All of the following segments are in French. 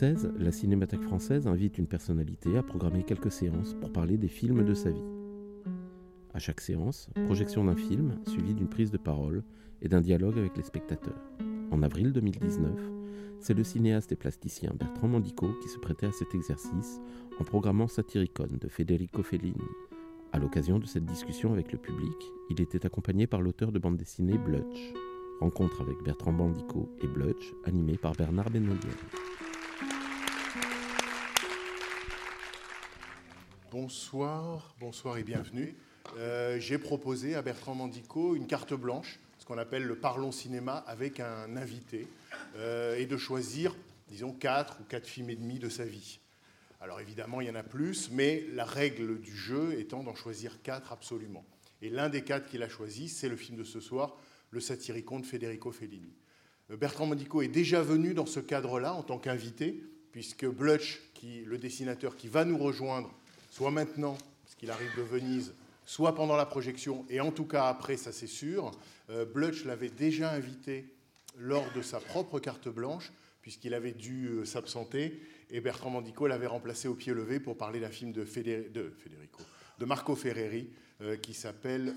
2016, la Cinémathèque française invite une personnalité à programmer quelques séances pour parler des films de sa vie. À chaque séance, projection d'un film suivie d'une prise de parole et d'un dialogue avec les spectateurs. En avril 2019, c'est le cinéaste et plasticien Bertrand Mandico qui se prêtait à cet exercice en programmant Satyricon de Federico Fellini. À l'occasion de cette discussion avec le public, il était accompagné par l'auteur de bande dessinée Blutch. Rencontre avec Bertrand Bandico et Blutch, animé par Bernard Benoliel. Bonsoir, bonsoir et bienvenue. Euh, J'ai proposé à Bertrand Mandico une carte blanche, ce qu'on appelle le Parlons Cinéma, avec un invité, euh, et de choisir, disons, quatre ou quatre films et demi de sa vie. Alors évidemment, il y en a plus, mais la règle du jeu étant d'en choisir quatre absolument. Et l'un des quatre qu'il a choisi, c'est le film de ce soir, Le Satyricon de Federico Fellini. Euh, Bertrand Mandico est déjà venu dans ce cadre-là en tant qu'invité, puisque Blutch, qui, le dessinateur qui va nous rejoindre, soit maintenant, parce qu'il arrive de Venise, soit pendant la projection, et en tout cas après, ça c'est sûr, euh, Blutch l'avait déjà invité lors de sa propre carte blanche, puisqu'il avait dû euh, s'absenter, et Bertrand Mandico l'avait remplacé au pied levé pour parler d'un film de, Fédé- de Federico, de Marco Ferreri, euh, qui s'appelle...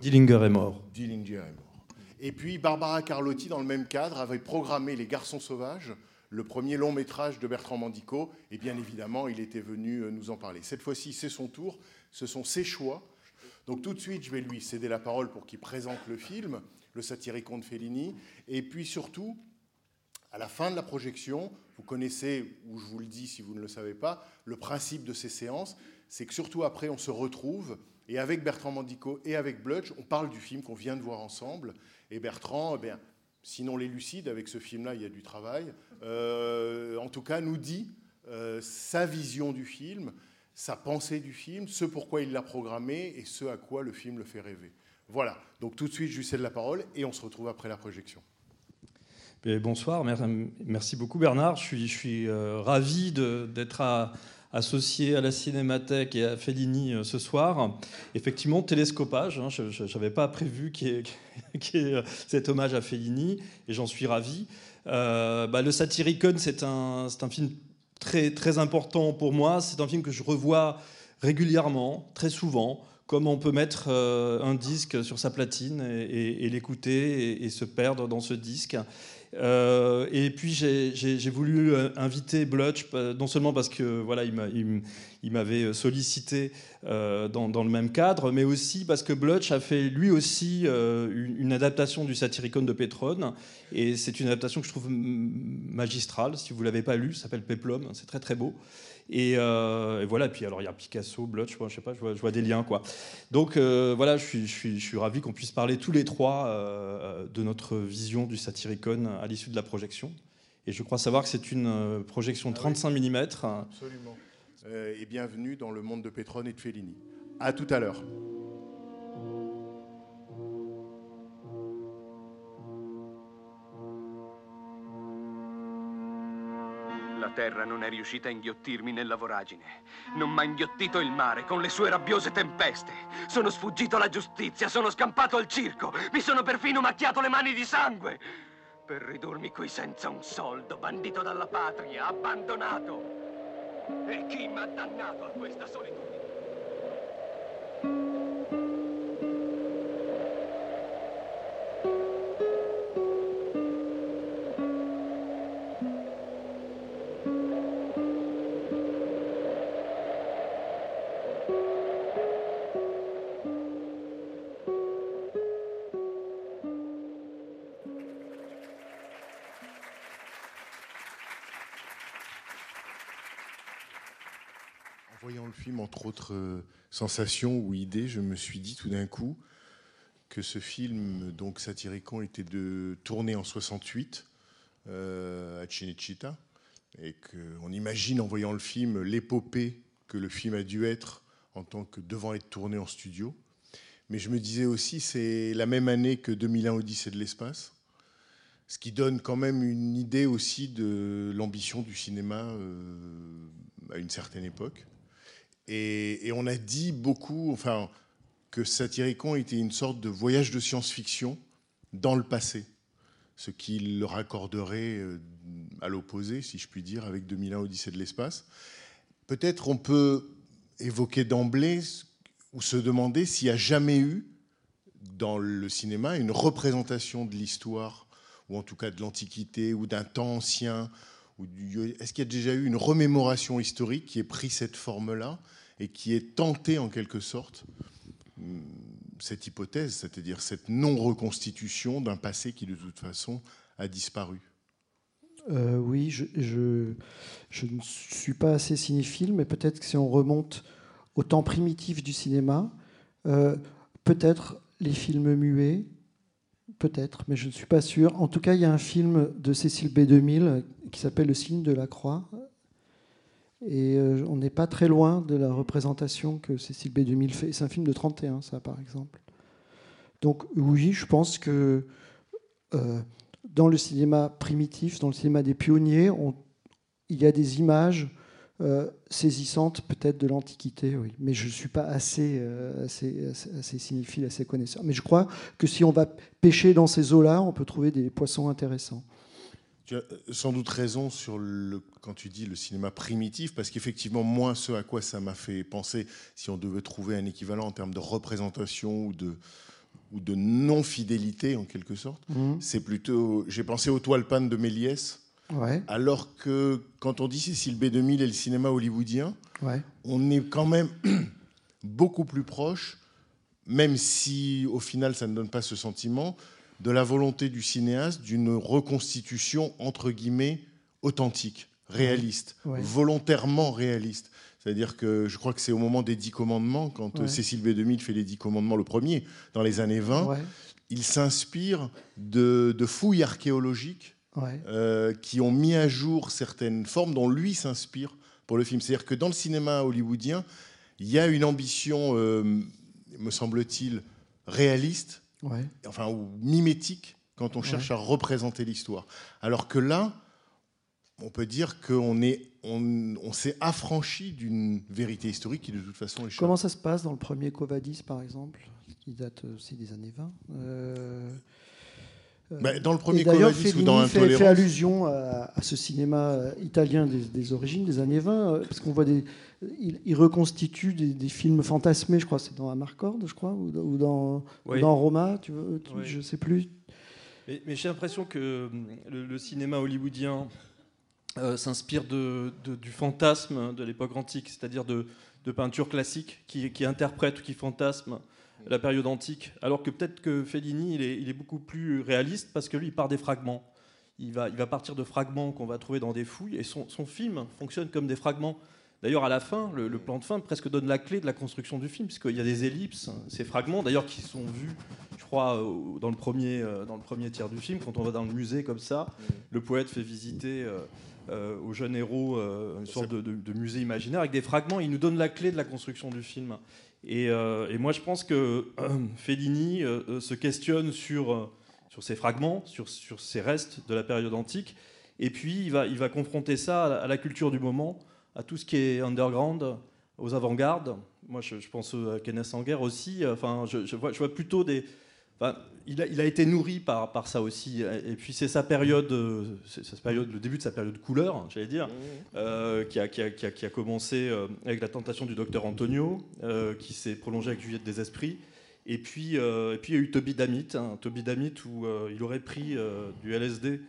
Dillinger est mort. Dillinger est mort. Et puis Barbara Carlotti, dans le même cadre, avait programmé Les Garçons Sauvages, le premier long métrage de Bertrand Mandico, et bien évidemment, il était venu euh, nous en parler. Cette fois-ci, c'est son tour, ce sont ses choix. Donc tout de suite, je vais lui céder la parole pour qu'il présente le film, le Satyricon de Fellini, et puis surtout, à la fin de la projection, vous connaissez, ou je vous le dis si vous ne le savez pas, le principe de ces séances, c'est que surtout après, on se retrouve, et avec Bertrand Mandico et avec Blutch, on parle du film qu'on vient de voir ensemble, et Bertrand, eh bien, sinon l'élucide, avec ce film-là, il y a du travail, en tout cas, nous dit euh, sa vision du film, sa pensée du film, ce pourquoi il l'a programmé, et ce à quoi le film le fait rêver. Voilà, donc tout de suite, je lui cède la parole, et on se retrouve après la projection. Bonsoir, mer- merci beaucoup Bernard. Je suis, euh, ravi d'être associé à la Cinémathèque et à Fellini euh, ce soir. Effectivement, télescopage, hein, je n'avais pas prévu qu'il y, ait- euh, cet hommage à Fellini, et j'en suis ravi. Euh, bah, le Satyricon, c'est un, un film très, très important pour moi. C'est un film que je revois régulièrement, très souvent, comme on peut mettre euh, un disque sur sa platine et, l'écouter et se perdre dans ce disque. Euh, et puis j'ai- voulu euh, inviter Blutch, euh, non seulement parce que voilà, il m'avait sollicité dans, le même cadre, mais aussi parce que Blutch a fait lui aussi une, adaptation du Satyricon de Pétrone, et c'est une adaptation que je trouve magistrale. Si vous l'avez pas lu, s'appelle Peplum, c'est très très beau. Et, euh, et voilà, puis alors il y a Picasso, Blutch, moi, je sais pas, je vois, je vois des liens quoi. Donc euh, voilà, je suis, je suis, je suis ravi qu'on puisse parler tous les trois euh, de notre vision du Satyricon à l'issue de la projection. Et je crois savoir que c'est une projection 35 mm. Absolument. Et bienvenue dans le monde de Pétrone et de Fellini. À tout à l'heure. La terra non è riuscita a inghiottirmi nella voragine. Non m'ha inghiottito il mare con le sue rabbiose tempeste. Sono sfuggito alla giustizia, sono scampato al circo. Mi sono perfino macchiato le mani di sangue. Per ridurmi qui senza un soldo, bandito dalla patria, abbandonato. E chi m'ha dannato a questa solitudine? Entre autres euh, sensations ou idées, je me suis dit tout d'un coup, que ce film, donc Satyricon, était de tourné en 68 euh, à Cinecittà, et qu'on imagine en voyant le film l'épopée que le film a dû être en tant que devant être tourné en studio. Mais je me disais aussi, c'est la même année que 2001 Odyssée de l'espace, ce qui donne quand même une idée aussi de l'ambition du cinéma euh, à une certaine époque. Et, on a dit beaucoup, enfin, que Satyricon était une sorte de voyage de science-fiction dans le passé, ce qui le raccorderait euh, à l'opposé, si je puis dire, avec 2001 Odyssée de l'espace. Peut-être on peut évoquer d'emblée ou se demander s'il n'y a jamais eu dans le cinéma une représentation de l'histoire, ou en tout cas de l'Antiquité, ou d'un temps ancien. Est-ce qu'il y a déjà eu une remémoration historique qui ait pris cette forme-là? Et qui est tentée en quelque sorte hum, cette hypothèse, c'est-à-dire cette non-reconstitution d'un passé qui de toute façon a disparu euh, Oui, je, ne suis pas assez cinéphile, mais peut-être que si on remonte au temps primitif du cinéma, euh, peut-être les films muets, peut-être, mais je ne suis pas sûr. En tout cas, il y a un film de Cécile B2000 qui s'appelle Le signe de la croix. Et euh, on n'est pas très loin de la représentation que Cécile B2000 fait. C'est un film de 31, ça, par exemple. Donc oui, je pense que euh, dans le cinéma primitif, dans le cinéma des pionniers, on, il y a des images euh, saisissante peut-être de l'Antiquité. Mais je ne suis pas assez, euh, assez, cinéphile, assez connaisseur. Mais je crois que si on va pêcher dans ces eaux-là, on peut trouver des poissons intéressants. Tu as sans doute raison sur le, quand tu dis le cinéma primitif, parce qu'effectivement, moi, ce à quoi ça m'a fait penser, si on devait trouver un équivalent en termes de représentation ou de, ou de non-fidélité, en quelque sorte, mmh. c'est plutôt. J'ai pensé aux toiles peintes de Méliès Ouais. Alors que quand on dit Cécile B2000 et le cinéma hollywoodien, ouais. on est quand même beaucoup plus proche, même si au final ça ne donne pas ce sentiment, de la volonté du cinéaste d'une reconstitution entre guillemets authentique, réaliste, ouais. volontairement réaliste. C'est-à-dire que je crois que c'est au moment des Dix Commandements, quand Cécile B2000 fait les Dix Commandements, le premier, dans les années 20, il s'inspire de, de fouilles archéologiques. Euh, qui ont mis à jour certaines formes dont lui s'inspire pour le film. C'est-à-dire que dans le cinéma hollywoodien, il y a une ambition, euh, me semble-t-il, réaliste, ouais. enfin ou mimétique, quand on cherche ouais. à représenter l'histoire. Alors que là, on peut dire qu'on est, on, on s'est affranchi d'une vérité historique qui de toute façon est. Comment ça se passe dans le premier Covadis, par exemple, qui date aussi des années 20 euh... Bah, dans le premier D'ailleurs, Covadis Fellini ou dans fait, fait, allusion à, à, ce cinéma italien des, des, origines des années 20, parce qu'on voit des, il, il reconstitue des, des, films fantasmés, je crois, c'est dans Amarcord, je crois, ou, ou dans, oui. dans Roma, tu veux, tu, oui. je sais plus. Mais, mais j'ai l'impression que le, le, cinéma hollywoodien euh, s'inspire de, de, du fantasme de l'époque antique, c'est-à-dire de, de peinture classique qui, qui interprète ou qui fantasme la période antique, alors que peut-être que Fellini, il est, il est, beaucoup plus réaliste parce que lui, il part des fragments. Il va, il va partir de fragments qu'on va trouver dans des fouilles, et son, son, film fonctionne comme des fragments. D'ailleurs, à la fin, le, le, plan de fin presque donne la clé de la construction du film, puisqu'il y a des ellipses, ces fragments, d'ailleurs, qui sont vus, je crois, dans le, premier, dans le premier tiers du film, quand on va dans le musée comme ça, le poète fait visiter... Euh, au jeune héros euh, une sorte de, de, de, musée imaginaire avec des fragments. Il nous donne la clé de la construction du film. Et, euh, et moi, je pense que euh, Fellini euh, se questionne sur, sur ces fragments, sur, sur, ces restes de la période antique. Et puis, il va, il va confronter ça à la, culture du moment, à tout ce qui est underground, aux avant-gardes. Moi, je, pense à Kenneth Sanger aussi. Enfin, je, vois, je vois plutôt des. Enfin, il, a, il, a, été nourri par, par, ça aussi. Et puis c'est sa période, c'est sa période, le début de sa période couleur, j'allais dire, euh, qui, a, qui, a, qui, a, commencé euh, avec la tentation du docteur Antonio, euh, qui s'est prolongée avec Juliette des Esprits. Et puis, et puis il y a eu Toby Damit, hein, Toby Damit où il aurait pris du LSD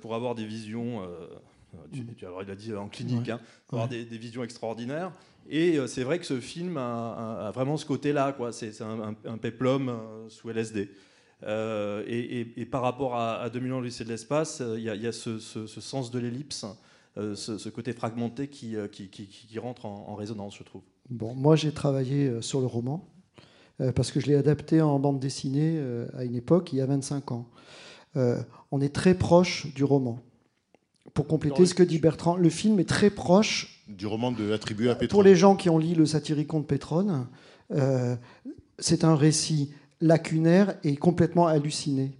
pour avoir des visions. Tu, alors il a dit en clinique, ouais. hein, pour avoir des, des, visions extraordinaires. Et euh, c'est vrai que ce film a, vraiment ce côté-là, c'est un, un, péplum euh, sous LSD. Euh, et, par rapport à, à 2000 ans lycée de l'espace, il y, a ce, sens de l'ellipse, ce, côté fragmenté qui, rentre en, résonance, je trouve. Moi j'ai travaillé sur le roman. parce que je l'ai adapté en bande dessinée à une époque, il y a 25 ans. On est très proche du roman. Pour compléter ce que dit Bertrand, le film est très proche Du roman de, attribué à Pétrone. pour les gens qui ont lu le Satyricon de Pétrone, euh, c'est un récit lacunaire et complètement halluciné.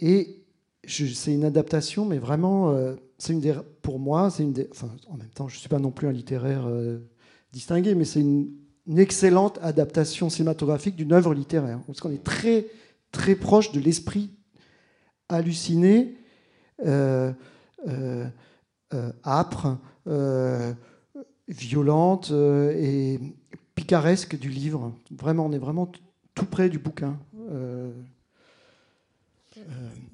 Et c'est une adaptation, mais vraiment, euh, c'est une des, pour moi, c'est une des, enfin, en même temps, je ne suis pas non plus un littéraire euh, distingué, mais c'est une, une excellente adaptation cinématographique d'une œuvre littéraire. Parce qu'on est très, très proche de l'esprit halluciné, âpre, euh, violente euh, et picaresque du livre. Vraiment, on est vraiment tout près du bouquin. Euh,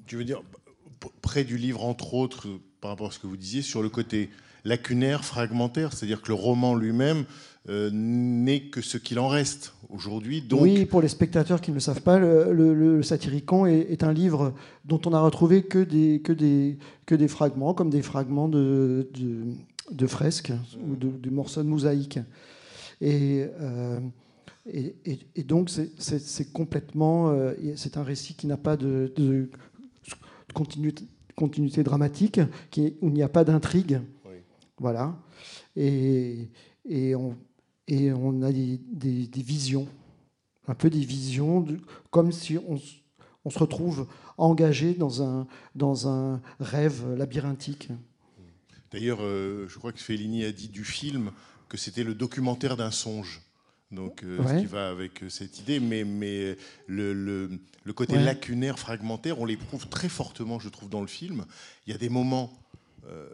Tu veux dire, près du livre, entre autres, euh, par rapport à ce que vous disiez, sur le côté lacunaire, fragmentaire, c'est-à-dire que le roman lui-même euh, n'est que ce qu'il en reste aujourd'hui. Donc, Oui, pour les spectateurs qui ne le savent pas, le, le- le Satyricon est, est un livre dont on a retrouvé que des, que des, que des fragments, comme des fragments de, de, de fresques ou de, de morceaux de mosaïque. Et, euh, et, et- et donc, c'est- complètement. euh, c'est un récit qui n'a pas de, de continuité, continuité dramatique, qui, où il n'y a pas d'intrigue. Oui. Voilà. Et, et, on, et on a des, des- des visions, un peu des visions, de- comme si on, se retrouve engagé dans un, dans un rêve labyrinthique. D'ailleurs, euh, je crois que Fellini a dit du film que c'était le documentaire d'un songe. Donc, euh, ce qui va avec euh, cette idée, mais, mais le, le- le côté Ouais. lacunaire, fragmentaire, on l'éprouve très fortement, je trouve, dans le film. Il y a des moments euh,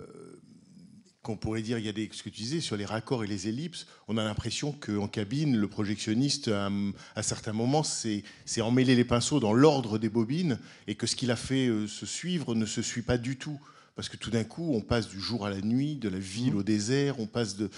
qu'on pourrait dire, il y a des, ce que tu disais sur les raccords et les ellipses, on a l'impression qu'en cabine, le projectionniste, à, à certains moments, s'est emmêlé les pinceaux dans l'ordre des bobines et que ce qu'il a fait euh, se suivre ne se suit pas du tout. Parce que tout d'un coup, on passe du jour à la nuit, de la ville au désert, on passe de.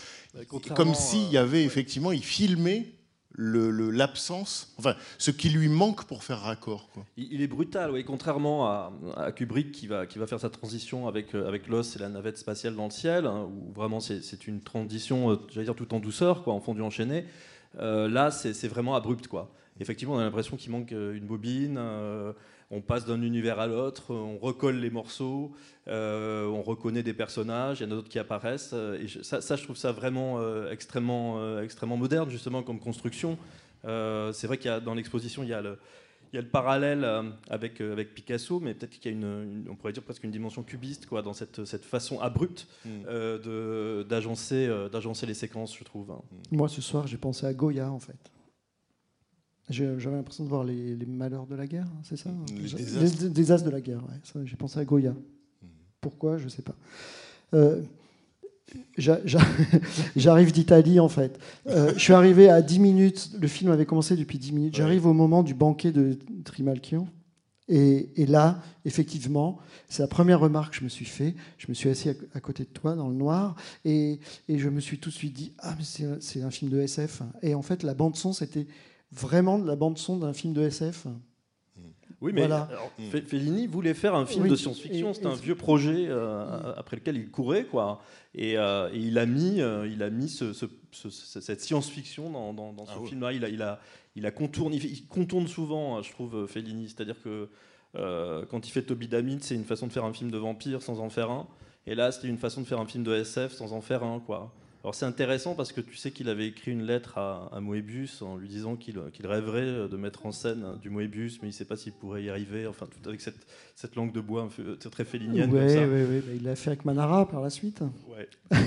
Comme s'il y avait effectivement, il filmait l'absence, enfin, ce qui lui manque pour faire raccord. Quoi. Il est brutal, oui, contrairement à, Kubrick qui va, qui va faire sa transition avec, euh, avec Lost et la navette spatiale dans le ciel, hein, où vraiment c'est une transition, euh, j'allais dire tout en douceur, quoi, en fondu enchaîné. Euh, là, c'est vraiment abrupt, quoi. Effectivement, on a l'impression qu'il manque une bobine. On passe d'un univers à l'autre, on recolle les morceaux, euh, on reconnaît des personnages, il y en a d'autres qui apparaissent. euh, et je- ça, ça, je trouve ça vraiment euh, extrêmement, euh, extrêmement moderne, justement, comme construction. Euh, c'est vrai qu'il y a dans l'exposition, il y a le, il y a le parallèle avec, euh, avec Picasso, mais peut-être qu'il y a une, une- on pourrait dire presque une dimension cubiste quoi, dans cette, cette façon abrupte Mm. euh, de- d'agencer euh, d'agencer les séquences, je trouve. hein. Moi, ce soir, j'ai pensé à Goya, en fait. J'avais l'impression de voir les, les malheurs de la guerre, hein, c'est ça Les désastres. les désastres de la guerre, ouais. J'ai pensé à Goya. Pourquoi? Je ne sais pas. Euh, j'a- j'a- J'arrive d'Italie, en fait. Euh, je suis arrivé à 10 minutes, le film avait commencé depuis 10 minutes. J'arrive au moment du banquet de Trimalchion. Et, et là, effectivement, c'est la première remarque que je me suis fait. Je me suis assis à, à côté de toi dans le noir et, et je me suis tout de suite dit Ah, mais c'est un- c'est un film de SF. Et en fait, la bande-son, c'était vraiment de la bande-son d'un film de SF. Oui, mais Voilà. alors, Fe- Fellini voulait faire un film Oui, de science-fiction. C'était un vieux projet euh, après lequel il courait, quoi. Et, euh, et il a mis, euh, il a mis ce- ce- ce- ce- cette science-fiction dans, dans- dans ce Ah film-là. Il a, il a, il a il, contourne souvent, je trouve, Fellini. C'est-à-dire que euh, quand il fait Toby Damit, c'est une façon de faire un film de vampire sans en faire un. Et là, c'était une façon de faire un film de SF sans en faire un, quoi. Alors c'est intéressant parce que tu sais qu'il avait écrit une lettre à, à Moebius en lui disant qu'il qu'il rêverait de mettre en scène du Moebius, mais il ne sait pas s'il pourrait y arriver. Enfin, tout avec cette, cette langue de bois c'est très félinienne ouais, ouais, bah, il l'a fait avec Manara par la suite. Ouais.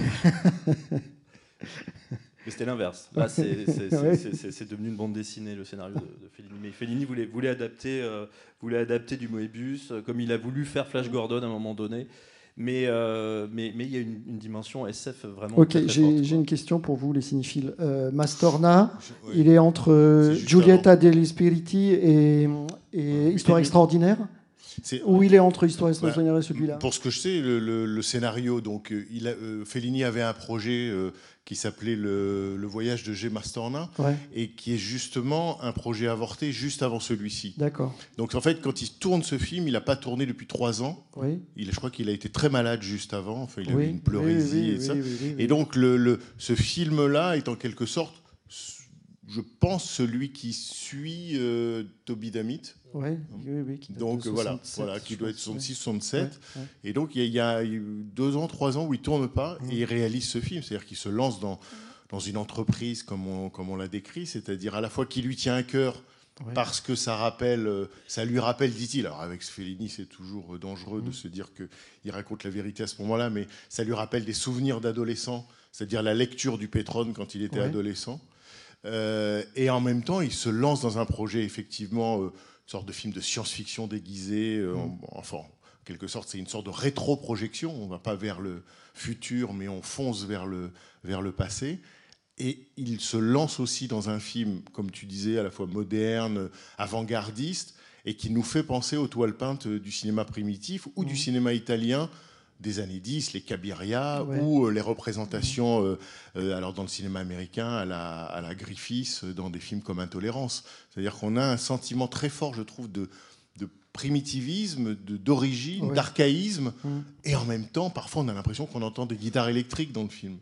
Mais c'était l'inverse. Là, c'est Ouais. devenu une bande dessinée, le scénario de, de Fellini. Mais Fellini voulait, voulait, adapter, euh, voulait adapter du Moebius, euh, comme il a voulu faire Flash Gordon à un moment donné. Mais euh, mais mais il y a une, une dimension SF vraiment. Ok, j'ai une question pour vous, les cinéphiles. Euh, Mastorna, Je- il est entre euh, C'est juste Giulietta degli Spiriti et, et Histoire extraordinaire Ou il est entre Histoire Bah, extraordinaire et celui-là Pour ce que je sais, le, le- le scénario, donc, euh, il a- euh, Fellini avait un projet euh, qui s'appelait le, Le voyage de G. Mastorna, Ouais, et qui est justement un projet avorté juste avant celui-ci. d'accord. Donc en fait, quand il tourne ce film, il n'a pas tourné depuis trois ans. Oui. Il, je crois qu'il a été très malade juste avant. Enfin, il oui. avait une pleurésie oui, oui, et oui, ça. oui, oui, oui. Et donc le, le- ce film-là est en quelque sorte je pense, celui qui suit euh, Toby Damit. Ouais, oui, oui, qui Donc de voilà, 67, voilà, qui doit être pense, 66, ouais. 67. Ouais, ouais. Et donc, il y, a- y deux ans, trois ans où il tourne pas Mm. et il réalise ce film. C'est-à-dire qu'il se lance dans, dans une entreprise comme on, comme on l'a décrit, c'est-à-dire à la fois qui lui tient à cœur parce que ça rappelle, euh, ça lui rappelle, dit-il. Alors avec Fellini, c'est toujours euh, dangereux Mm. de se dire qu'il raconte la vérité à ce moment-là, mais ça lui rappelle des souvenirs d'adolescent, c'est-à-dire la lecture du Pétrone quand il était adolescent. Euh, et en même temps, il se lance dans un projet, effectivement, euh, une sorte de film de science-fiction déguisé. euh, en- enfin, en quelque sorte, c'est une sorte de rétro-projection. On ne va pas vers le futur, mais on fonce vers le, vers le passé. Et il se lance aussi dans un film, comme tu disais, à la fois moderne, avant-gardiste, et qui nous fait penser aux toiles peintes du cinéma primitif ou du cinéma italien des années 10, les Cabiria, Ouais. ou euh, les représentations, euh, euh, alors dans le cinéma américain, à la, à la Griffiths, dans des films comme Intolérance. C'est-à-dire qu'on a un sentiment très fort, je trouve, de, de primitivisme, de- d'origine, Ouais. d'archaïsme, Mm. et en même temps, parfois, on a l'impression qu'on entend des guitares électriques dans le film.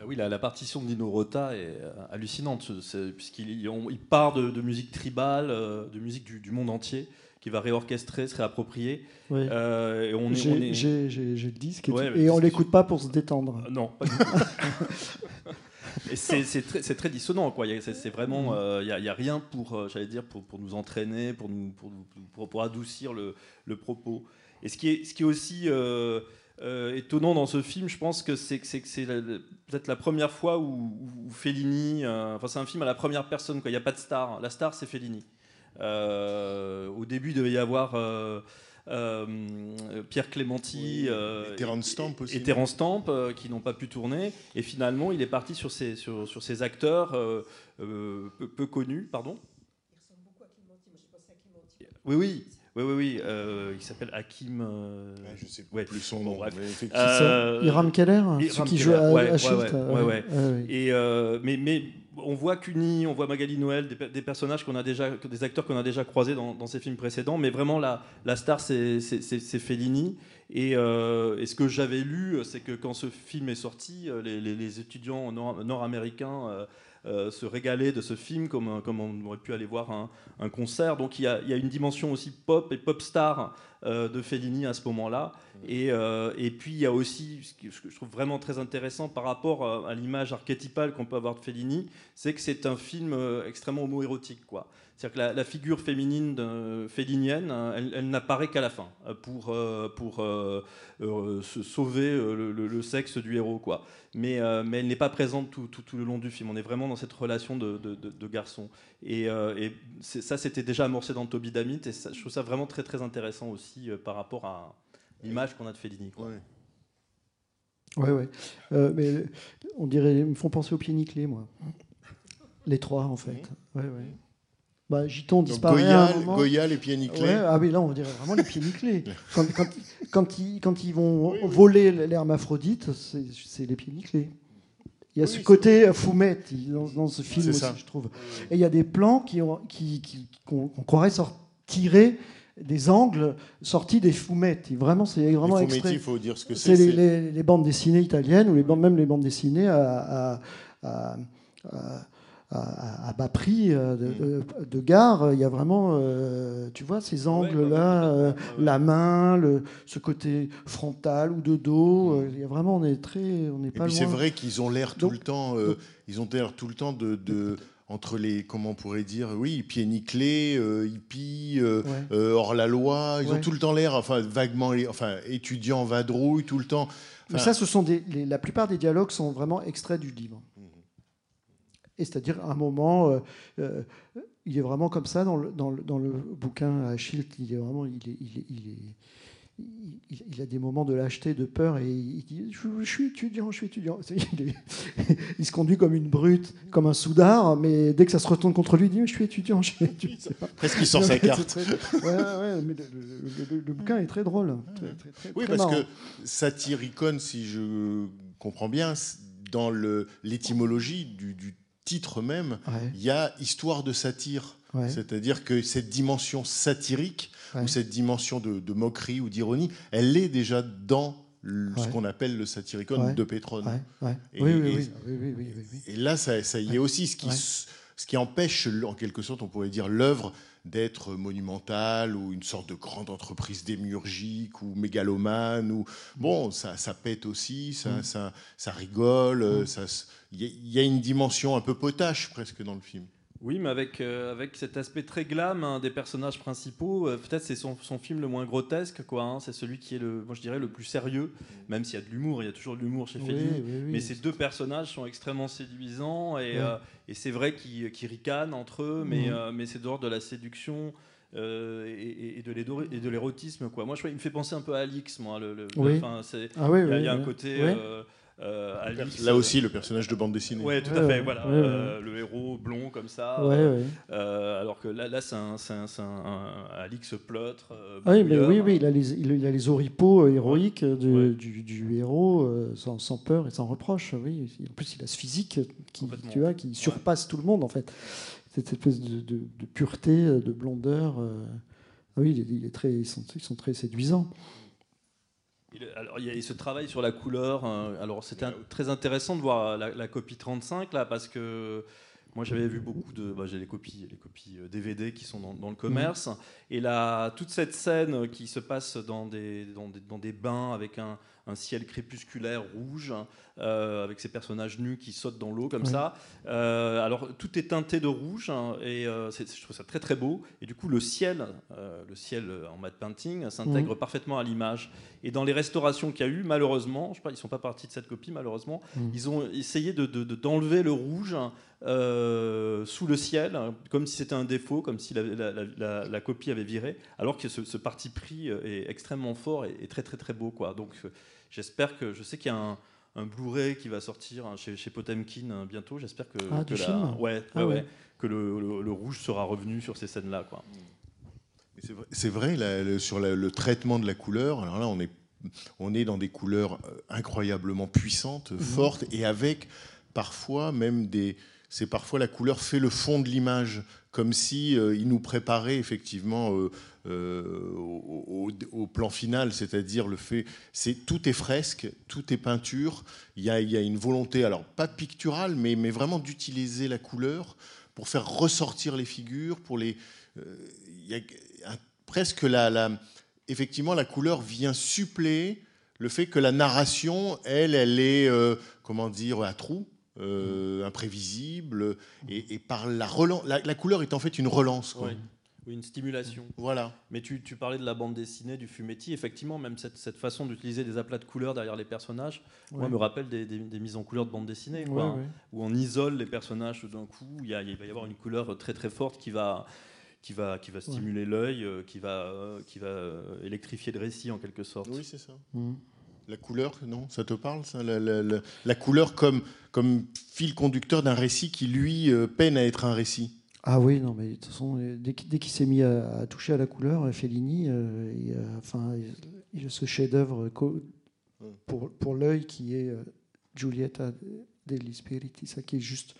Ah Oui, la, la partition de Nino Rota est hallucinante, puisqu'il il- part de, de musique tribale, de musique du, du monde entier, qui va réorchestrer, se réapproprier. Euh, et on est, on J'ai est- j'ai- j'ai- j'ai le disque et, Ouais, et on l'écoute pas pour se détendre. Euh, Non, pas du tout. Et c'est c'est très, c'est très dissonant, quoi. Il y a- C'est c'est vraiment, euh, il n'y a, rien pour, euh, j'allais dire, pour, pour nous entraîner, pour, nous, pour, nous- pour, pour adoucir le, le propos. Et ce qui est, ce qui est aussi euh, euh, étonnant dans ce film, je pense que c'est que la- peut-être la première fois où, où Fellini, euh, enfin c'est un film à la première personne, quoi. Il n'y a pas de star. La star, c'est Fellini. Euh, au début, il devait y avoir euh, euh, Pierre Clémenti Oui, euh, et Terence Stamp aussi. et Terence Stamp, euh, qui n'ont pas pu tourner. Et finalement, il est parti sur ces, sur, sur ces acteurs euh, euh, peu, peu connus. Pardon Oui, oui. Oui, oui, oui. euh, il s'appelle Hakim. euh, Ouais, je sais ouais. plus son nom. Euh, Iram Keller, Hiram celui qui Keller, joue à, ouais, à ouais, ouais, ouais, ouais. ouais. Et euh, mais, mais on voit Cuny, on voit Magali Noël, des, pe- des personnages qu'on a déjà, des acteurs qu'on a déjà croisés dans, dans ces films précédents, mais vraiment la, star c'est Fellini. Et, euh, et ce que j'avais lu, c'est que quand ce film est sorti, euh, les, étudiants nord- nord-américains euh, se régalaient de ce film comme, on aurait pu aller voir un, concert. Donc il y a une dimension aussi pop et pop star euh, de Fellini à ce moment-là. Et, euh, et puis il y a aussi ce que je trouve vraiment très intéressant par rapport à, à l'image archétypale qu'on peut avoir de Fellini, c'est que c'est un film euh, extrêmement homoérotique. quoi. C'est-à-dire que la, figure féminine de- fellinienne, hein, elle, n'apparaît qu'à la fin euh, pour, euh, pour euh, euh, sauver euh, le, sexe du héros. Quoi. Mais, euh, mais elle n'est pas présente tout, tout- tout le long du film. On est vraiment dans cette relation de, de- de garçon. Et, euh, et ça, c'était déjà amorcé dans Toby Damit. Et ça- je trouve ça vraiment très très intéressant aussi euh, par rapport à l'image qu'on a de Fellini. quoi. Ouais. Ouais, ouais. Euh, mais on dirait, ils me font penser aux pieds nickelés, moi. Les trois, en fait. Ouais, ouais. Bah, Giton disparaît à un moment. Goyal et pieds nickelés. Ouais, ah oui, là, on dirait vraiment les pieds nickelés. quand, quand, quand ils, quand ils vont Oui, oui. voler l'hermaphrodite, c'est c'est les pieds nickelés. Il y a Oui, ce côté foumette dans, dans ce film aussi, je trouve. Et il y a des plans qui ont- qui, qui- qu'on qu'on croirait tirer des angles sortis des fumettes. Et Vraiment, c'est Les vraiment fumetti, extrait. il faut dire ce que C'est c'est. les, c'est- les- les bandes dessinées italiennes ou les bandes, même les bandes dessinées à, à- à- à- à- à bas prix euh, de, de- de gare. Il y a vraiment, euh, tu vois, ces angles-là, euh, la main, le, ce côté frontal ou de dos. euh, Il y a vraiment, on est très, on n'est Et pas c'est vrai qu'ils ont l'air tout Donc- le temps, euh, ils ont l'air tout le temps de, de- entre les, comment on pourrait dire, oui, pieds nickelés, euh, hippies, euh, Ouais. euh, hors la loi. Ils Ouais. ont tout le temps l'air, enfin vaguement, enfin étudiants vadrouille, tout le temps. Mais ça, ce sont des, les- la plupart des dialogues sont vraiment extraits du livre. Et c'est-à-dire, à un moment, euh, euh, il est vraiment comme ça dans le, dans le, dans le bouquin à Schilt. Il est vraiment, il est, il est, il est- il- a des moments de lâcheté, de peur, et il dit Je, suis étudiant, je suis étudiant. Il, est- il se conduit comme une brute, comme un soudard, mais dès que ça se retourne contre lui, il dit Je suis étudiant, je suis étudiant. presque qu'il sort sa carte. très- ouais, ouais, mais le, le- le- le bouquin est très drôle. Très, très, très- Oui, parce marrant. que Satyricon, si je comprends bien, dans l'étymologie du, du titre même, Ouais, il y a histoire de satire. ouais, C'est-à-dire que cette dimension satirique ouais. ou cette dimension de, de moquerie ou d'ironie, elle est déjà dans le- ce qu'on appelle le satyricon Ouais. de Pétrone. Ouais, ouais. Et- oui, oui, et- oui, oui, oui, oui, oui, oui. Et là, ça, ça y est aussi, ce qui, ce qui empêche, en quelque sorte, on pourrait dire, l'œuvre d'être monumentale ou une sorte de grande entreprise démiurgique ou mégalomane. Ou... Bon, ça, ça pète aussi, ça, Mm. ça, ça rigole, Mm. ça il y, a- il y a une dimension un peu potache presque dans le film. Oui, mais avec, euh, avec cet aspect très glam hein, des personnages principaux, euh, peut-être c'est son, son film le moins grotesque, quoi. hein. c'est celui qui est le, moi je dirais, le plus sérieux, même s'il y a de l'humour, il y a toujours de l'humour chez Oui, Fellini. oui, oui. Mais ces deux personnages sont extrêmement séduisants et, euh, et c'est vrai qu'ils qu'ils ricanent entre eux, mais, Mhm. euh, mais c'est d'ordre de la séduction. euh, et, de l'érotisme quoi moi je, il me fait penser un peu à Alix moi le, le- Oui. Ah oui, il y a, oui, il y a un côté Oui. euh, euh, Alix, Là euh, aussi, le personnage de bande dessinée. Ouais, tout Ouais, à fait. ouais, voilà, ouais, ouais. euh, le héros blond comme ça. Ouais, euh, ouais. euh, alors que là, là c'est un, c'est un- un- un Alix pleutre. euh, Ah oui, mais oui, oui, il a les, il a- il a les oripeaux héroïques de- Ouais. du, du héros euh, sans, sans peur et sans reproche. Oui, en plus il a ce physique qui, tu vois, qui surpasse tout le monde en fait. Cette espèce de, de- de pureté, de blondeur. euh, ah oui, il est, il est très, ils sont, ils sont très séduisants. Il, alors, il y a ce travail sur la couleur. hein. alors, c'était un- très intéressant de voir la, la copie 35 là, parce que moi, j'avais vu beaucoup de. bah, j'ai les copies, les copies euh, DVD qui sont dans, dans le commerce, et là, toute cette scène qui se passe dans des, dans des, dans des bains avec un, un ciel crépusculaire rouge, euh, avec ces personnages nus qui sautent dans l'eau comme ça. Euh, alors, tout est teinté de rouge, hein, et euh, je trouve ça très très beau. Et du coup, le ciel, le ciel en matte painting, s'intègre parfaitement à l'image. Et dans les restaurations qu'il y a eu, malheureusement, je sais pas, ils sont pas partis de cette copie, malheureusement, ils ont essayé de, de- de- d'enlever le rouge euh, sous le ciel, hein, comme si c'était un défaut, comme si la, la- la- la- la copie avait viré, alors que ce, ce parti pris est extrêmement fort et, et très très très beau, quoi. Donc, j'espère que, je sais qu'il y a un un Blu-ray qui va sortir hein, chez, chez Potemkin euh, bientôt. J'espère que, Ah, que la- ouais, Ah ouais. ouais, que le, le- le rouge sera revenu sur ces scènes-là. Quoi. C'est vrai- C'est vrai, là, le- sur la- le traitement de la couleur, alors là, on est, on est dans des couleurs euh, incroyablement puissantes, Mhm. fortes, et avec parfois même des. C'est parfois la couleur fait le fond de l'image, comme si euh, il nous préparait effectivement euh, euh, au, plan final, c'est-à-dire le fait, c'est tout est fresque, tout est peinture. Il y a, une volonté, alors pas picturale, mais, vraiment d'utiliser la couleur pour faire ressortir les figures, pour les, il y a presque la, effectivement la couleur vient suppléer le fait que la narration, elle, elle est comment dire à trous, euh, imprévisible, et, et par la relance, la, la couleur est en fait une relance. quoi. Oui. Oui, une stimulation. Voilà. Mais tu, tu parlais de la bande dessinée, du fumetti. Effectivement, même cette, cette façon d'utiliser des aplats de couleurs derrière les personnages, moi, Ouais. me rappelle des, des- des mises en couleur de bande dessinée, quoi, Ouais, hein, ouais. où on isole les personnages tout d'un coup. Il, y a- il va y avoir une couleur très très forte qui va, qui va, qui va stimuler l'œil, euh, qui va, euh, qui va électrifier le récit en quelque sorte. Oui, c'est ça. Mhm. La couleur, non Ça te parle, ça la, couleur comme, fil conducteur d'un récit qui, lui, euh, peine à être un récit? Ah oui, non, mais de toute façon, dès qu'il s'est mis à, toucher à la couleur, Fellini, euh, il, euh, enfin, ce chef-d'œuvre pour, pour l'œil qui est Giulietta degli Spiriti, ça qui est juste.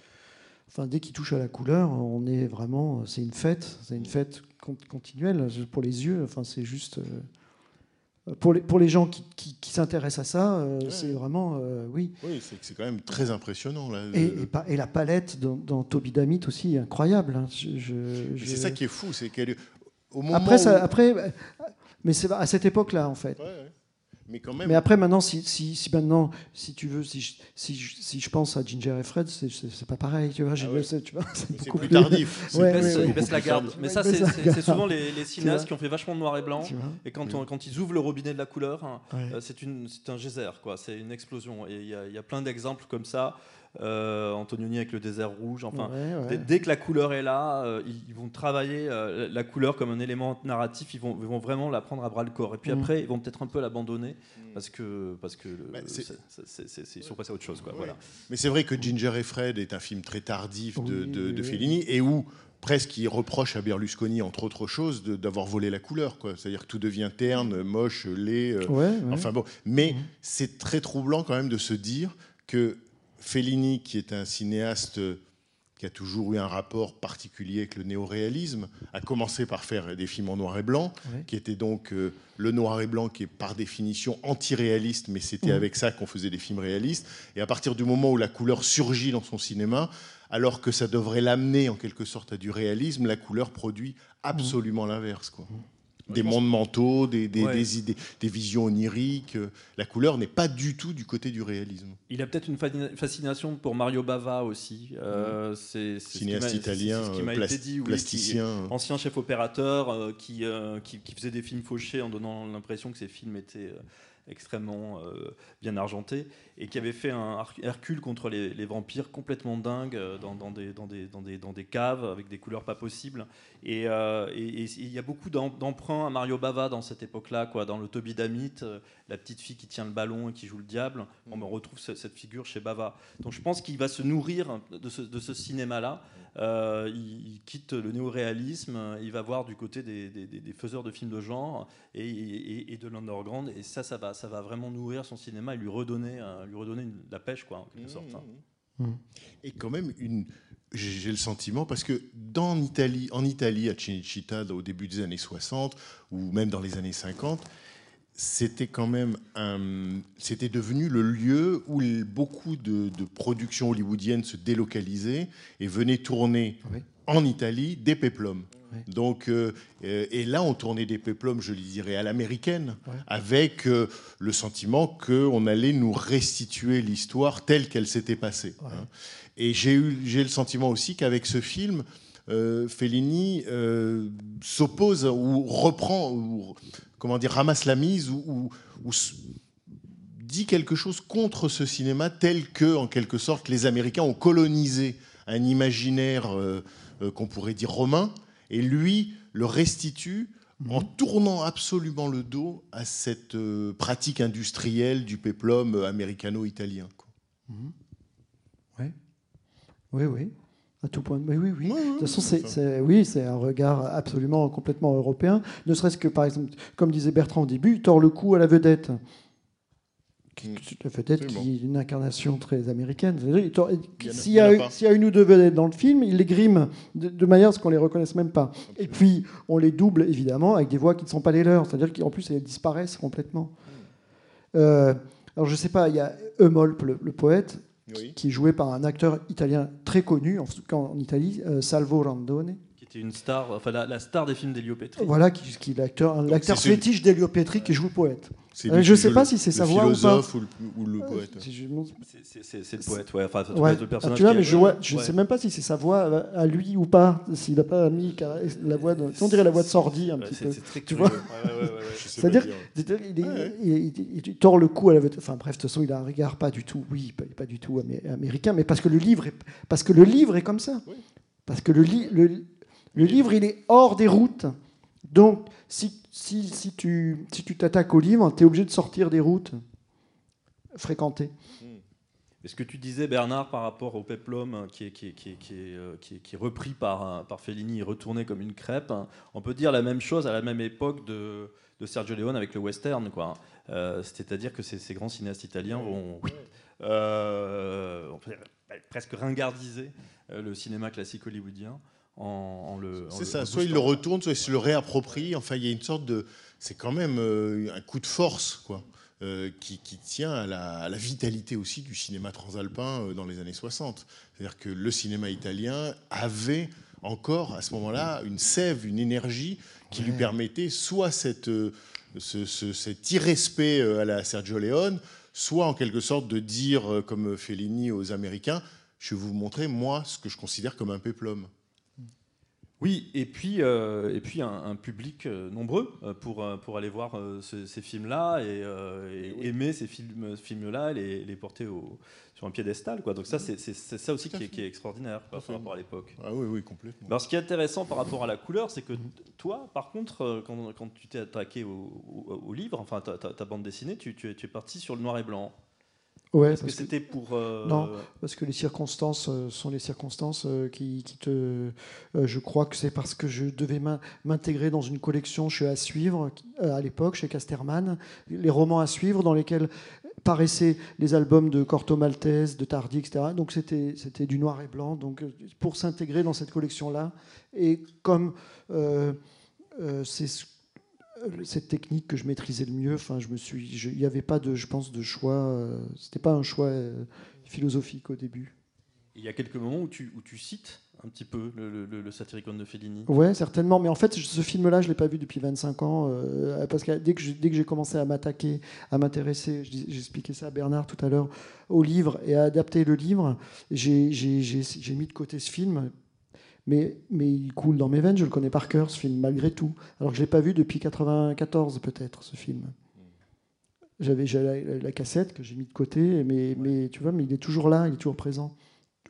Enfin, dès qu'il touche à la couleur, on est vraiment. C'est une fête, c'est une fête con- continuelle pour les yeux. Enfin, c'est juste. Pour les, pour les gens qui, qui- qui s'intéressent à ça, euh, c'est vraiment. euh, oui. Oui, c'est quand même très impressionnant. Là, Et, Le- et la palette dans, dans Toby Damit aussi est incroyable. hein. Je- je- Mais je- C'est ça qui est fou, c'est qu'elle au moment Après, ça, après, euh, mais c'est à cette époque-là en fait. Ouais, ouais. Mais quand même. Mais après, maintenant, si, si, si maintenant, si tu veux, si je, si je, si je pense à Ginger et Fred, c'est- pas pareil, tu vois. Ah ouais. c'est- beaucoup plus tardif. Ouais, baisse, ouais, baisse la garde. Mais ça, c'est souvent les, les cinéastes qui ont fait vachement de noir et blanc. Et quand, on- quand ils ouvrent le robinet de la couleur, hein, Ouais. euh, c'est une- c'est un geyser, quoi. C'est une explosion. Et il y, a- il y a plein d'exemples comme ça. Euh, Antonioni avec le désert rouge. Enfin, Ouais, ouais. dès, dès que la couleur est là, euh, ils, ils vont travailler euh, la couleur comme un élément narratif. Ils vont, ils vont vraiment la prendre à bras le corps. Et puis Mm. après, ils vont peut-être un peu l'abandonner parce que parce que Bah, ils sont passés à autre chose, quoi. Ouais. Voilà. Mais c'est vrai que Ginger et Fred est un film très tardif de, Oui, de- oui, de oui. Fellini et où presque il reproche à Berlusconi, entre autres choses, d'avoir volé la couleur. quoi. C'est-à-dire que tout devient terne, moche, laid. euh, Ouais, ouais. Enfin bon, mais Mhm. c'est très troublant quand même de se dire que Fellini, qui est un cinéaste qui a toujours eu un rapport particulier avec le néoréalisme, a commencé par faire des films en noir et blanc, qui était donc euh, le noir et blanc qui est par définition anti-réaliste, mais c'était Mhm. avec ça qu'on faisait des films réalistes. Et à partir du moment où la couleur surgit dans son cinéma, alors que ça devrait l'amener en quelque sorte à du réalisme, la couleur produit absolument l'inverse. quoi. Des mondes mentaux, des, des- Ouais. des idées, des visions oniriques. euh, La couleur n'est pas du tout du côté du réalisme. Il a peut-être une fa- fascination pour Mario Bava aussi. Euh, c'est Cinéaste italien, ce qui euh, m'a plas- été dit, oui, qui- plasticien. ancien chef opérateur euh, qui, euh, qui, qui faisait des films fauchés en donnant l'impression que ces films étaient extrêmement euh, bien argentés et qui avait fait un Her- Hercule contre les, les vampires complètement dingue euh, dans, dans des, dans, des, dans, des, dans des caves avec des couleurs pas possibles. Et euh, il y a beaucoup d'em- d'emprunts à Mario Bava dans cette époque-là, quoi, dans le Toby Damit, euh, la petite fille qui tient le ballon et qui joue le diable. On me retrouve ce- cette figure chez Bava. Donc je pense qu'il va se nourrir de ce, de ce cinéma-là. Euh, il, il quitte le néoréalisme, il va voir du côté des, des- des- des faiseurs de films de genre et, et- et de l'underground. Et ça, ça va, ça va vraiment nourrir son cinéma et lui redonner, euh, lui redonner une- la pêche, quoi, en quelque sorte. hein. Et quand même, une, j'ai j'ai le sentiment, parce que dans Italie, en Italie, à Cinecittà, au début des années 60, ou même dans les années 50, c'était quand même un- c'était devenu le lieu où beaucoup de, de productions hollywoodiennes se délocalisaient et venaient tourner Oui. en Italie des péplums. Oui. Donc, euh, euh, et là, on tournait des péplums, je les dirais, à l'américaine, avec euh, le sentiment qu'on allait nous restituer l'histoire telle qu'elle s'était passée. Hein. Et j'ai eu, j'ai le sentiment aussi qu'avec ce film, euh, Fellini euh, s'oppose ou reprend, ou comment dire, ramasse la mise ou, ou- ou s- dit quelque chose contre ce cinéma tel que, en quelque sorte, les Américains ont colonisé un imaginaire euh, euh, qu'on pourrait dire romain, et lui le restitue en tournant absolument le dos à cette euh, pratique industrielle du péplum américano-italien. quoi. Oui, oui. À tout point vue, oui, oui. Ouais, De toute façon, c'est oui, c'est un regard absolument complètement européen. Ne serait-ce que, par exemple, comme disait Bertrand au début, il tord le cou à la vedette. Qui- Mm. La vedette qui est une incarnation très américaine. S'il il y, a une ou deux vedettes dans le film, il les grime de, de manière à ce qu'on les reconnaisse même pas. Et puis, on les double évidemment avec des voix qui ne sont pas les leurs. C'est-à-dire qu'en plus, elles disparaissent complètement. Euh, alors, je sais pas, il y a Eumolpe, le, le poète, Qui est joué par un acteur italien très connu, en tout cas en Italie, euh, Salvo Randone. Qui était une star, enfin la, la star des films d'Elio Petri. Voilà, qui, qui est l'acteur, l'acteur c'est celui- fétiche d'Elio Petri qui joue le poète. C'est Euh, lui je qui sais joue pas le- si c'est le sa voix ou pas. philosophe ou le, ou le poète. Je me- C'est- c'est- C'est c'est le poète, ouais. Enfin, Ouais. le Ah, personnage tu vois, mais est- je je ouais. sais même pas si c'est sa voix à à lui ou pas, s'il n'a pas mis car- la voix de, on dirait la voix de Sordi un petit c'est peu. c'est très Tu vois C'est-à-dire, il, est- tord le cou à la. Enfin bref, de toute façon, il a un regard pas du tout, oui, pas, pas du tout amé- américain, mais parce que le livre est, parce que le livre est comme ça. Oui. Parce que le, li- le, le livre, il est hors des routes. Donc, si, si, si tu si tu t'attaques au livre, tu es obligé de sortir des routes fréquentées. Et ce que tu disais, Bernard, par rapport au peplum euh, qui est, qui est, qui est, qui est, euh, qui est- qui est repris par, euh, par Fellini et retourné comme une crêpe, hein, on peut dire la même chose à la même époque de, de Sergio Leone avec le western. quoi. Euh, C'est-à-dire que ces, ces grands cinéastes italiens vont euh, on peut dire, bah, presque ringardiser euh, le cinéma classique hollywoodien. En, en le, en C'est ça, soit il le retourne, soit il se le réapproprie. Enfin, il y a une sorte de. C'est quand même euh, un coup de force, quoi, euh, qui, qui tient à la, à la vitalité aussi du cinéma transalpin euh, dans les années 60. C'est-à-dire que le cinéma italien avait encore, à ce moment-là, une sève, une énergie qui lui permettait soit cette, ce- ce- cet irrespect à la Sergio Leone, soit en quelque sorte de dire, comme Fellini aux Américains, je vais vous montrer, moi, ce que je considère comme un péplum. Oui, et puis, euh, et puis un, un public euh, nombreux euh, pour, pour aller voir euh, ce- ces films-là et, et aimer ces films, films-là et les, les porter au- sur un piédestal. Quoi. Donc ça, c'est c'est- ça aussi qui est, fait. qui est extraordinaire quoi, par rapport à l'époque. Ah oui, oui, complètement. Alors, ce qui est intéressant par rapport à la couleur, c'est que toi, par contre, quand, quand tu t'es attaqué au, au- au livre, enfin ta, ta- ta bande dessinée, tu, tu es, tu es parti sur le noir et blanc. Ouais, parce que- c'était pour... euh, Non. Parce que les circonstances euh, sont les circonstances euh, qui, qui te. je crois que c'est parce que je devais m'in- m'intégrer dans une collection chez À Suivre, à l'époque, chez Casterman, les romans à suivre dans lesquels paraissaient les albums de Corto Maltese, de Tardy, etc. Donc c'était c'était du noir et blanc. Donc pour s'intégrer dans cette collection-là, et comme euh, euh, c'est ce- cette technique que je maîtrisais le mieux, enfin je me suis, il n'y avait pas de, je pense, de choix. euh, c'était pas un choix euh, philosophique au début. Il y a quelques moments où tu, où tu cites un petit peu le, le, Satyricon de Fellini. Ouais, certainement. Mais en fait, ce film-là, je l'ai pas vu depuis 25 ans. euh, parce que dès que j'ai- dès que j'ai commencé à m'attaquer, à m'intéresser, je dis- j'ai expliqué ça à Bernard tout à l'heure, au livre et à adapter le livre, j'ai mis de côté ce film. Mais, mais il coule dans mes veines, je le connais par cœur, ce film, malgré tout. Alors que je ne l'ai pas vu depuis 94, peut-être, ce film. J'avais la, la cassette que j'ai mis de côté, mais, mais tu vois, mais il est toujours là, il est toujours présent.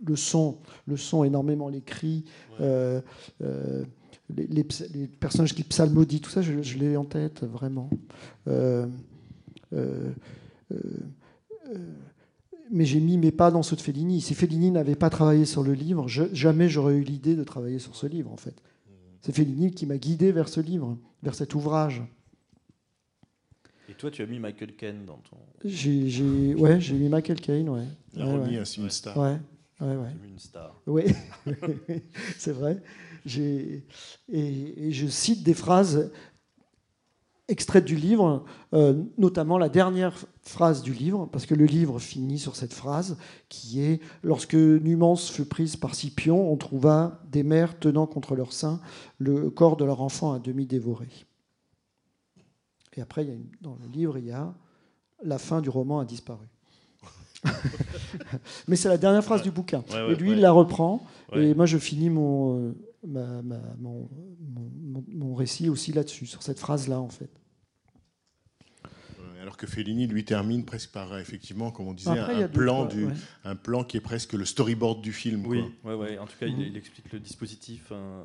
Le son, le son énormément, les cris, euh, euh, les, les ps- les personnages qui psalmodient, tout ça, je, je l'ai en tête, vraiment. Euh, euh, mais j'ai mis mes pas dans ceux de Fellini. Si Fellini n'avait pas travaillé sur le livre, je- jamais j'aurais eu l'idée de travailler sur ce livre, en fait. C'est Fellini qui m'a guidé vers ce livre, vers cet ouvrage. Et toi, tu as mis Michael Caine dans ton. J'ai, j'ai- ouais, j'ai mis Michael Caine, ouais. Il a Ouais, remis ouais. un- une star. Ouais, ouais, ouais. Une star. Oui, c'est vrai. J'ai- Et, et je cite des phrases extraites du livre, euh, notamment la dernière phrase du livre, parce que le livre finit sur cette phrase qui est Lorsque Numance fut prise par Scipion, on trouva des mères tenant contre leur sein le corps de leur enfant à demi dévoré. Et après, il y a une- dans le livre, il y a La fin du roman a disparu. Mais c'est la dernière phrase du bouquin. Ouais, ouais, et lui, il la reprend. Et moi, je finis mon, euh, ma- ma- mon, mon- mon- mon récit aussi là-dessus, sur cette phrase-là, en fait. Alors que Fellini, lui, termine presque par, effectivement, comme on disait, Après, un, plan trois, du, ouais. un plan qui est presque le storyboard du film. Oui, quoi. ouais, ouais. En tout cas, il, Mhm. il explique le dispositif, euh,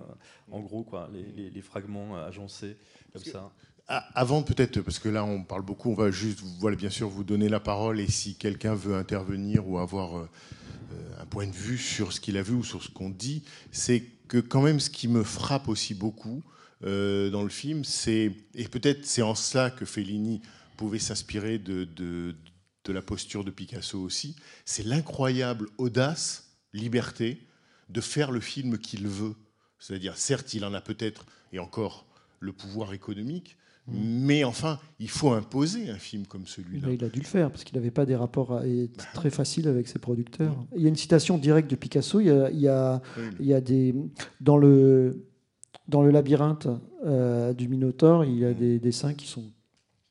en gros, quoi, les, les- les fragments agencés comme ça. Avant peut-être, parce que là on parle beaucoup, on va juste, voilà, bien sûr, vous donner la parole et si quelqu'un veut intervenir ou avoir euh, un point de vue sur ce qu'il a vu ou sur ce qu'on dit, c'est que quand même ce qui me frappe aussi beaucoup euh, dans le film, c'est et peut-être c'est en cela que Fellini pouvait s'inspirer de la posture de Picasso aussi, c'est l'incroyable audace, liberté de faire le film qu'il veut. C'est-à-dire, certes, il en a peut-être, et encore, le pouvoir économique, mais enfin, il faut imposer un film comme celui-là. Là, il a dû le faire, parce qu'il n'avait pas des rapports à- et très faciles avec ses producteurs. Il y a une citation directe de Picasso. Il y a, il y a- Oui. il y a des, dans, le, dans le labyrinthe euh, du Minotaure, il y a des dessins qui sont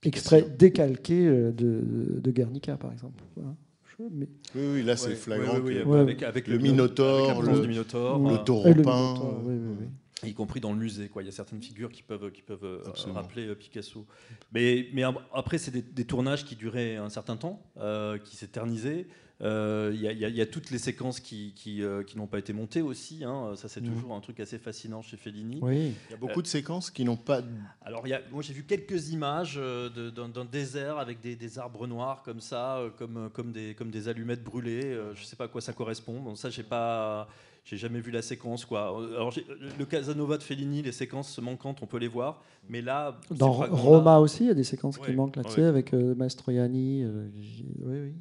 extraits, décalqués euh, de, de Guernica, par exemple. Voilà. Je- mais- Oui, oui, là, c'est Ouais, flagrant. ouais, ouais, que- ouais, Ouais. avec, avec Le Minotaure, le- du Minotaure, le taureau le peint. Y compris dans le musée. Quoi. Il y a certaines figures qui peuvent, qui peuvent euh, Absolument. rappeler euh, Picasso. Mais, mais après, c'est des, des tournages qui duraient un certain temps, euh, qui s'éternisaient. Euh, Il y, a- y y toutes les séquences qui, qui, euh, qui n'ont pas été montées aussi. hein. Ça, c'est Mhm. toujours un truc assez fascinant chez Fellini. Oui. Il y a beaucoup de séquences qui n'ont pas. Alors, il y a- moi, j'ai vu quelques images euh, d'un désert avec des, des arbres noirs comme ça, euh, comme, comme, des, comme des allumettes brûlées. Euh, je ne sais pas à quoi ça correspond. Donc, ça, j'ai pas. J'ai jamais vu la séquence, quoi. Alors, j'ai- le Casanova de Fellini, les séquences manquantes, on peut les voir. Mais là, Dans Roma aussi, il y a des séquences qui manquent là, tu ouais. sais, avec euh, Mastroianni. euh, oui, oui.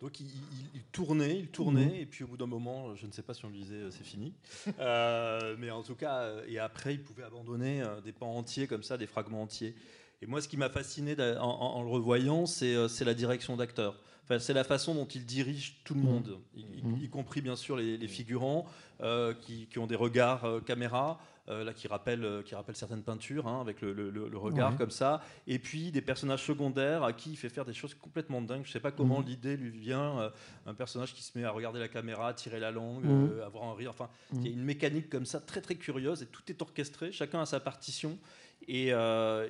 Donc il, il- il tournait, il tournait, Mhm. et puis au bout d'un moment, je ne sais pas si on lui disait euh, c'est fini, Euh, mais en tout cas, et après il pouvait abandonner des pans entiers comme ça, des fragments entiers. Et moi, ce qui m'a fasciné en, en- en le revoyant, c'est c'est la direction d'acteur. Enfin, c'est la façon dont il dirige tout le Mhm. monde, y, y- y compris bien sûr les, les figurants euh, qui, qui ont des regards euh, caméra. euh, là, qui rappellent, qui certaines peintures, hein, avec le, le- le- le regard Ouais. comme ça, et puis des personnages secondaires à qui il fait faire des choses complètement dingues. Je sais pas comment l'idée lui vient. un personnage qui se met à regarder la caméra, tirer la langue, avoir un rire. Enfin, il y a une mécanique comme ça très très curieuse et tout est orchestré. Chacun a sa partition et, et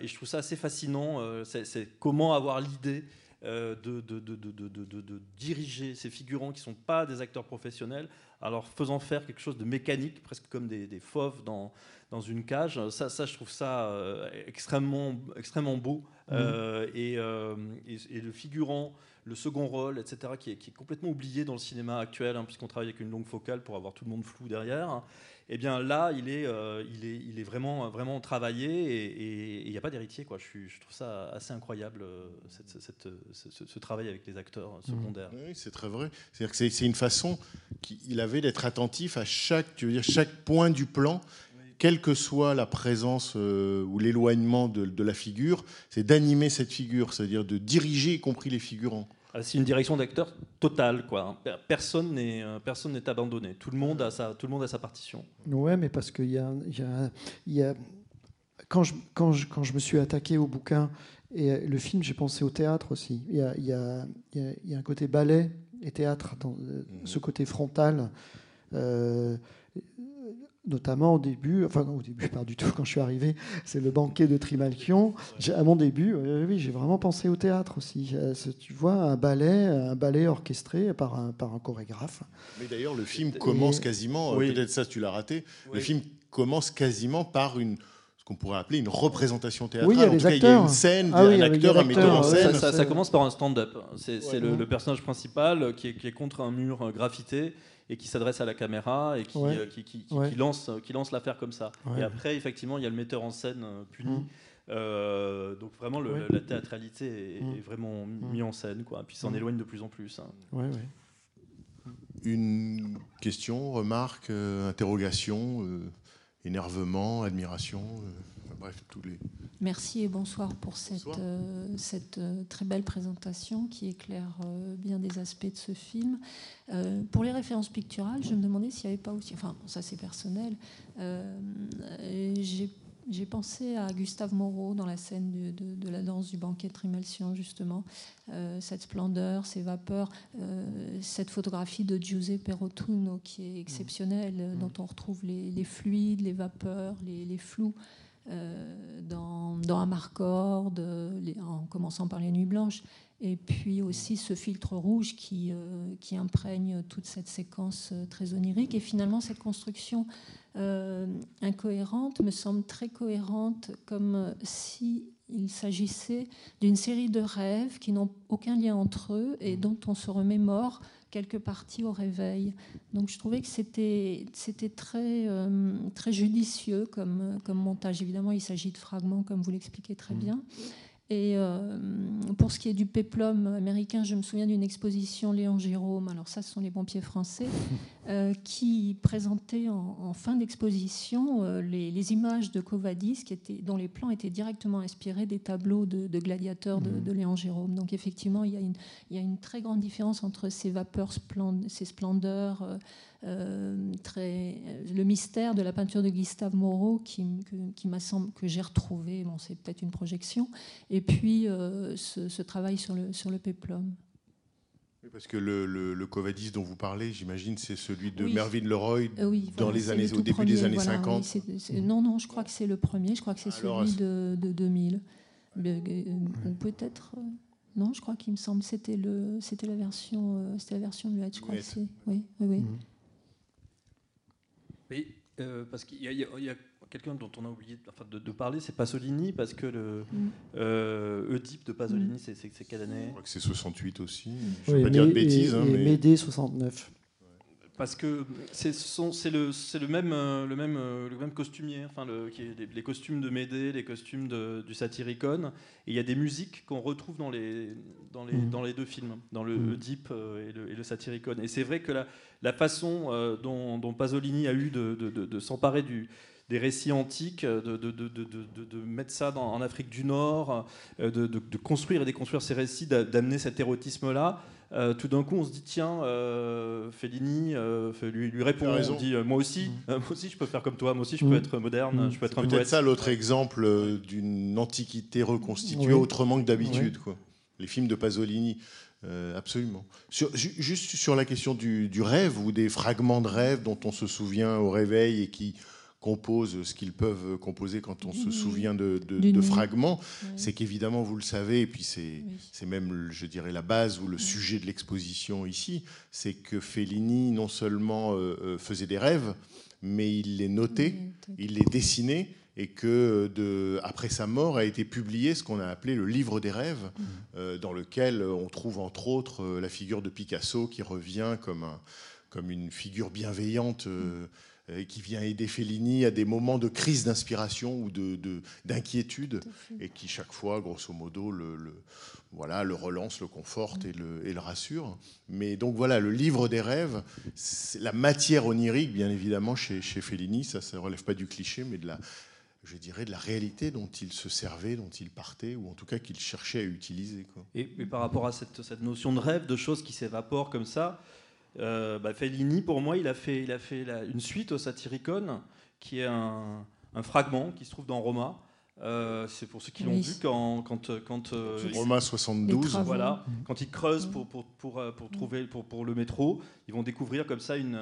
je trouve ça assez fascinant. c'est comment avoir l'idée. Euh, de, de, de, de, diriger ces figurants qui ne sont pas des acteurs professionnels, alors faisant faire quelque chose de mécanique, presque comme des, des fauves dans, dans une cage. Ça, ça je trouve ça euh, extrêmement, extrêmement beau. Euh, et, euh, et- et le figurant, le second rôle, etc., qui est, qui est complètement oublié dans le cinéma actuel, hein, puisqu'on travaille avec une longue focale pour avoir tout le monde flou derrière. Eh bien là, il est, euh, il est, il est vraiment, vraiment travaillé et il n'y a pas d'héritier. Quoi. Je, suis- je trouve ça assez incroyable, euh, cette- cette- ce, ce- ce travail avec les acteurs secondaires. Oui, c'est très vrai. C'est-à-dire que c'est c'est une façon qu'il avait d'être attentif à chaque, tu veux dire, chaque point du plan, quelle que soit la présence euh, ou l'éloignement de, de la figure, c'est d'animer cette figure, c'est-à-dire de diriger, y compris les figurants. Ah, C'est une direction d'acteur totale. Quoi. Per- Personne n'est euh, personne n'est abandonné. Tout le monde a sa, tout le monde a sa partition. Ouais, mais parce qu'il y a, y a- y a- quand, je, quand, je, quand je me suis attaqué au bouquin et euh, le film, j'ai pensé au théâtre aussi. Il y a, il y a- il y a- un côté ballet et théâtre, dans euh, ce côté frontal. euh, notamment au début, enfin non, au début pas du tout quand je suis arrivé, c'est le banquet de Trimalchion. À mon début, euh, oui, j'ai vraiment pensé au théâtre aussi. Euh, Tu vois, un ballet, un ballet orchestré par un, par un chorégraphe. Mais d'ailleurs, le film commence Et- quasiment, Oui. peut-être ça tu l'as raté, Oui. le film commence quasiment par une ce qu'on pourrait appeler une représentation théâtrale. Oui, il y a en des tout cas, il y a acteurs. une scène, Ah oui, un acteur, un metteur en acteurs, Ça, scène. ça- commence par un stand-up. C'est Ouais. le, le personnage principal qui est, qui est contre un mur euh, graffité et qui s'adresse à la caméra et qui, Ouais. euh, qui, qui- qui- Ouais. qui lance, qui lance l'affaire comme ça. Ouais. Et après, effectivement, il y a le metteur en scène euh, puni. Mm. Euh, donc vraiment, le- Ouais. la théâtralité est, Mm. est vraiment Mm. mise en scène. Quoi. Puis s'en Mm. éloigne de plus en plus. hein. Ouais, ouais. Une question, remarque, euh, interrogation, euh, énervement, admiration, euh, bref, tous les. Merci et bonsoir pour cette, euh, cette euh, très belle présentation qui éclaire euh, bien des aspects de ce film. Pour les références picturales, je me demandais s'il n'y avait pas aussi, enfin ça c'est personnel, j'ai pensé à Gustave Moreau dans la scène de, de- de la danse du banquet de Trimalcion, justement. Cette splendeur, ces vapeurs, cette photographie de Giuseppe Rotuno qui est exceptionnelle, euh, dont on retrouve les, les fluides, les vapeurs, les, les flous dans, dans Amarcord, euh, les- en commençant par les Nuits Blanches. Et puis aussi ce filtre rouge qui, euh, qui imprègne toute cette séquence euh, très onirique. Et finalement, cette construction euh, incohérente me semble très cohérente, comme euh, si il s'agissait d'une série de rêves qui n'ont aucun lien entre eux et dont on se remémore quelques parties au réveil. Donc je trouvais que c'était très euh, très judicieux comme comme montage. Évidemment, il s'agit de fragments, comme vous l'expliquez très bien. Et euh, pour ce qui est du péplum américain, je me souviens d'une exposition Léon Jérôme, alors ça ce sont les pompiers français, euh, qui présentait en, en fin d'exposition euh, les, les images de Covadis qui étaient, dont les plans étaient directement inspirés des tableaux de, de gladiateurs de, de Léon Jérôme. Donc effectivement, il y, a une, il y a une très grande différence entre ces vapeurs, ces splendeurs. Euh, euh, très, le mystère de la peinture de Gustave Moreau qui, que, qui m'a semblé que j'ai retrouvé, bon, c'est peut-être une projection, et puis euh, ce, ce travail sur le, sur le péplum. Parce que le, le, le Covadis dont vous parlez, j'imagine, c'est celui de Oui. Mervyn Leroy Euh, oui, dans voilà, les années, le au début des années voilà, 50. oui, c'est- c'est- non, non, je crois que c'est le premier, je crois que c'est Alors, celui de, de 2000. Mais, euh, Ou peut-être. non, je crois qu'il me semble que c'était le, c'était la version, c'était la version muette. Je crois que Muette. c'est. Oui, oui, oui. Mhm. Oui, euh, parce qu'il y a, y a- quelqu'un dont on a oublié enfin, de, de parler, c'est Pasolini, parce que le Mm. euh, Oedipe de Pasolini, c'est- c'est c'est quelle année? Je crois que c'est 68 aussi. Je ne Oui, veux pas dire de bêtises, et, hein, et mais Médée 69. Parce que c'est le, même, euh, le, même, euh, le même costumier, enfin le, qui est les, les costumes de Médée, les costumes de- du Satyricon. Et il y a des musiques qu'on retrouve dans les, dans, les, dans les deux films, dans le Mhm. Oedipe euh, et le, et le Satyricon. Et c'est vrai que la, la façon euh, dont, dont Pasolini a eu de, de- de- de s'emparer du des récits antiques, de, de- de- de- de- de mettre ça dans- en Afrique du Nord, de, construire et déconstruire ces récits, d'a- d'amener cet érotisme-là. Euh, tout d'un coup, on se dit tiens, euh, Fellini euh, fait- lui, lui répond, on dit euh, moi aussi, euh, moi aussi je peux faire comme toi, moi aussi je Mm. peux être moderne, Mm. je peux être c'est un peut-être poète. ça l'autre exemple d'une antiquité reconstituée Oui. autrement que d'habitude. quoi. Les films de Pasolini. euh, absolument. Sur- ju- juste sur la question du, du rêve ou des fragments de rêve dont on se souvient au réveil et qui composent ce qu'ils peuvent composer quand on se souvient de, fragments, Oui. c'est qu'évidemment, vous le savez, et puis c'est Oui. même, je dirais, la base ou le sujet de l'exposition ici, c'est que Fellini non seulement euh, euh, faisait des rêves, mais il les notait, il les dessinait, et que de, après sa mort a été publié ce qu'on a appelé le livre des rêves, euh, dans lequel on trouve entre autres euh, la figure de Picasso qui revient comme, un, comme une figure bienveillante. euh, euh, qui vient aider Fellini à des moments de crise d'inspiration ou de, de- d'inquiétude, et qui chaque fois, grosso modo, le, le- voilà, le relance, le conforte et le, et le rassure. Mais donc voilà, le livre des rêves, c'est la matière onirique, bien évidemment, chez, chez Fellini, ça ne relève pas du cliché, mais de la, je dirais, de la réalité dont il se servait, dont il partait, ou en tout cas qu'il cherchait à utiliser. Quoi. Et, et par rapport à cette, cette notion de rêve, de choses qui s'évaporent comme ça, euh, bah, Fellini, pour moi, il a fait, il a fait la- une suite au Satyricon, qui est un, un fragment qui se trouve dans Roma. Euh, c'est pour ceux qui l'ont Oui. vu quand, quand, quand euh, Roma 72. Les travaux. voilà, Mhm. quand ils creusent pour, pour, pour, euh, pour trouver pour, pour le métro, ils vont découvrir comme ça une,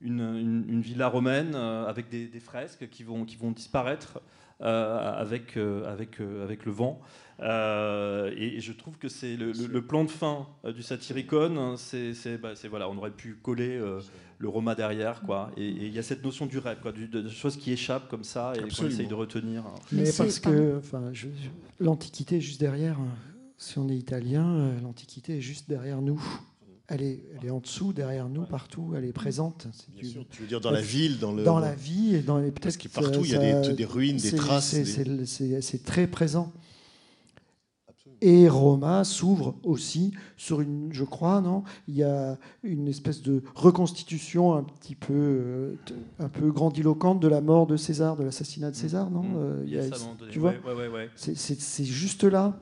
une, une- une villa romaine avec des, des fresques qui vont, qui vont disparaître euh, avec, euh, avec, euh, avec le vent. Euh, et, et je trouve que c'est le, le- le plan de fin euh, du Satyricon, hein, c'est c'est- bah, c'est- voilà, on aurait pu coller euh, le Roma derrière, quoi. Et il y a cette notion du rêve, quoi, du- de, de choses qui échappent comme ça et qu'on essaye de retenir. Mais, Mais parce que enfin, je- je- l'Antiquité est juste derrière. Si on est italien, euh, l'Antiquité est juste derrière nous. Elle est, elle est en dessous, derrière nous, partout. Elle est présente. Bien du- sûr, tu veux dire dans la ville, dans le. dans la vie et dans les Parce que partout, il y a ça- des- des ruines, des traces, des- c'est très présent. Et Roma s'ouvre aussi sur une, je crois, non Il y a une espèce de reconstitution un petit peu, euh, un peu grandiloquente de la mort de César, de l'assassinat de César, non Mmh. Euh, Il y a il y ça a- à un moment donné, Tu vois ouais, ouais, ouais, ouais. C'est- juste là.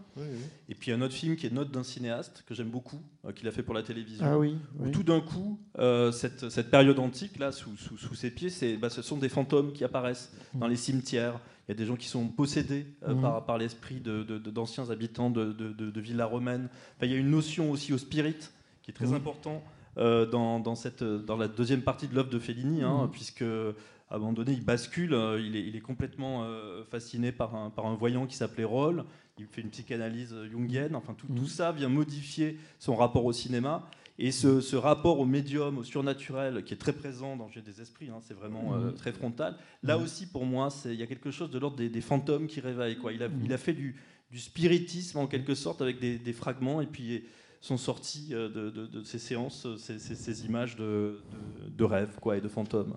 Et puis un autre film qui est Note d'un cinéaste, que j'aime beaucoup, euh, qu'il a fait pour la télévision. Ah oui, Où oui. tout d'un coup, euh, cette, cette période antique, là, sous, sous, sous ses pieds, c'est, bah, ce sont des fantômes qui apparaissent dans les cimetières. Il y a des gens qui sont possédés euh, Mhm. par, par l'esprit de, de- de- d'anciens habitants de, de, villas romaines. Enfin, il y a une notion aussi au spirit qui est très Mhm. important euh, dans, dans, cette, dans la deuxième partie de l'œuvre de Fellini, hein, Mhm. puisque à un moment donné, il bascule, euh, il est, il est complètement euh, fasciné par un, par un voyant qui s'appelait Roll, il fait une psychanalyse jungienne, enfin tout, tout ça vient modifier son rapport au cinéma. Et ce, ce rapport au médium, au surnaturel, qui est très présent dans Jeu des esprits, hein, c'est vraiment euh, Mhm. très frontal. Là Mhm. aussi, pour moi, il y a quelque chose de l'ordre des, des fantômes qui réveillent. Quoi. Il, a, Mhm. il a fait du, du spiritisme en quelque sorte avec des, des fragments, et puis sont sortis euh, de, de- de ces séances, euh, ces, ces- ces images de, de, de rêves quoi, et de fantômes.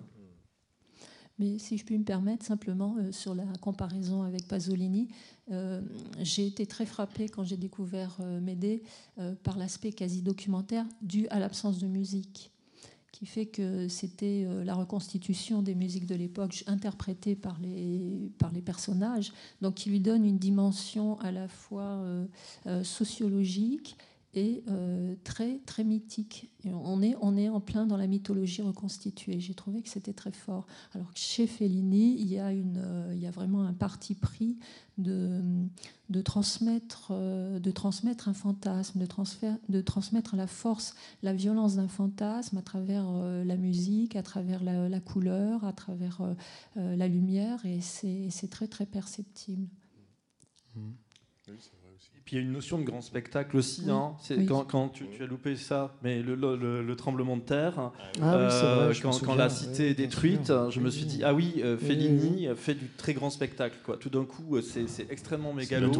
Mais si je puis me permettre, simplement, euh, sur la comparaison avec Pasolini, euh, j'ai été très frappée quand j'ai découvert euh, Médée par l'aspect quasi documentaire dû à l'absence de musique, qui fait que c'était la reconstitution des musiques de l'époque interprétées par les, par les personnages, donc qui lui donne une dimension à la fois sociologique et euh, très très mythique. On est on est en plein dans la mythologie reconstituée. J'ai trouvé que c'était très fort. Alors que chez Fellini, il y a une euh, il y a vraiment un parti pris de de transmettre euh, de transmettre un fantasme, de de transmettre la force, la violence d'un fantasme à travers euh, la musique, à travers la, couleur, à travers la lumière, et c'est très très perceptible. Et puis il y a une notion de grand spectacle aussi. Oui. hein. C'est Oui. quand, quand tu, tu as loupé ça, mais le, le- le- le tremblement de terre, Ah oui, c'est vrai, je me quand, souviens, quand la cité est détruite, je me suis dit ah oui, euh, Oui, Fellini fait du très grand spectacle. Quoi. Tout d'un coup, euh, c'est c'est extrêmement mégalo.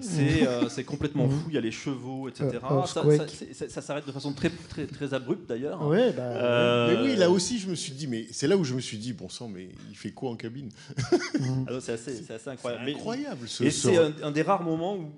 C'est euh, c'est complètement fou. Il y a les chevaux, etc. Euh, ça s'arrête de façon très très très abrupte d'ailleurs. Ouais, bah, Euh, Mais oui, là aussi, je me suis dit, mais c'est là où je me suis dit, bon sang, mais il fait quoi en cabine? Ah non, c'est assez, c'est assez incroyable. Incroyable ce. Et ce- c'est un, un des rares moments où,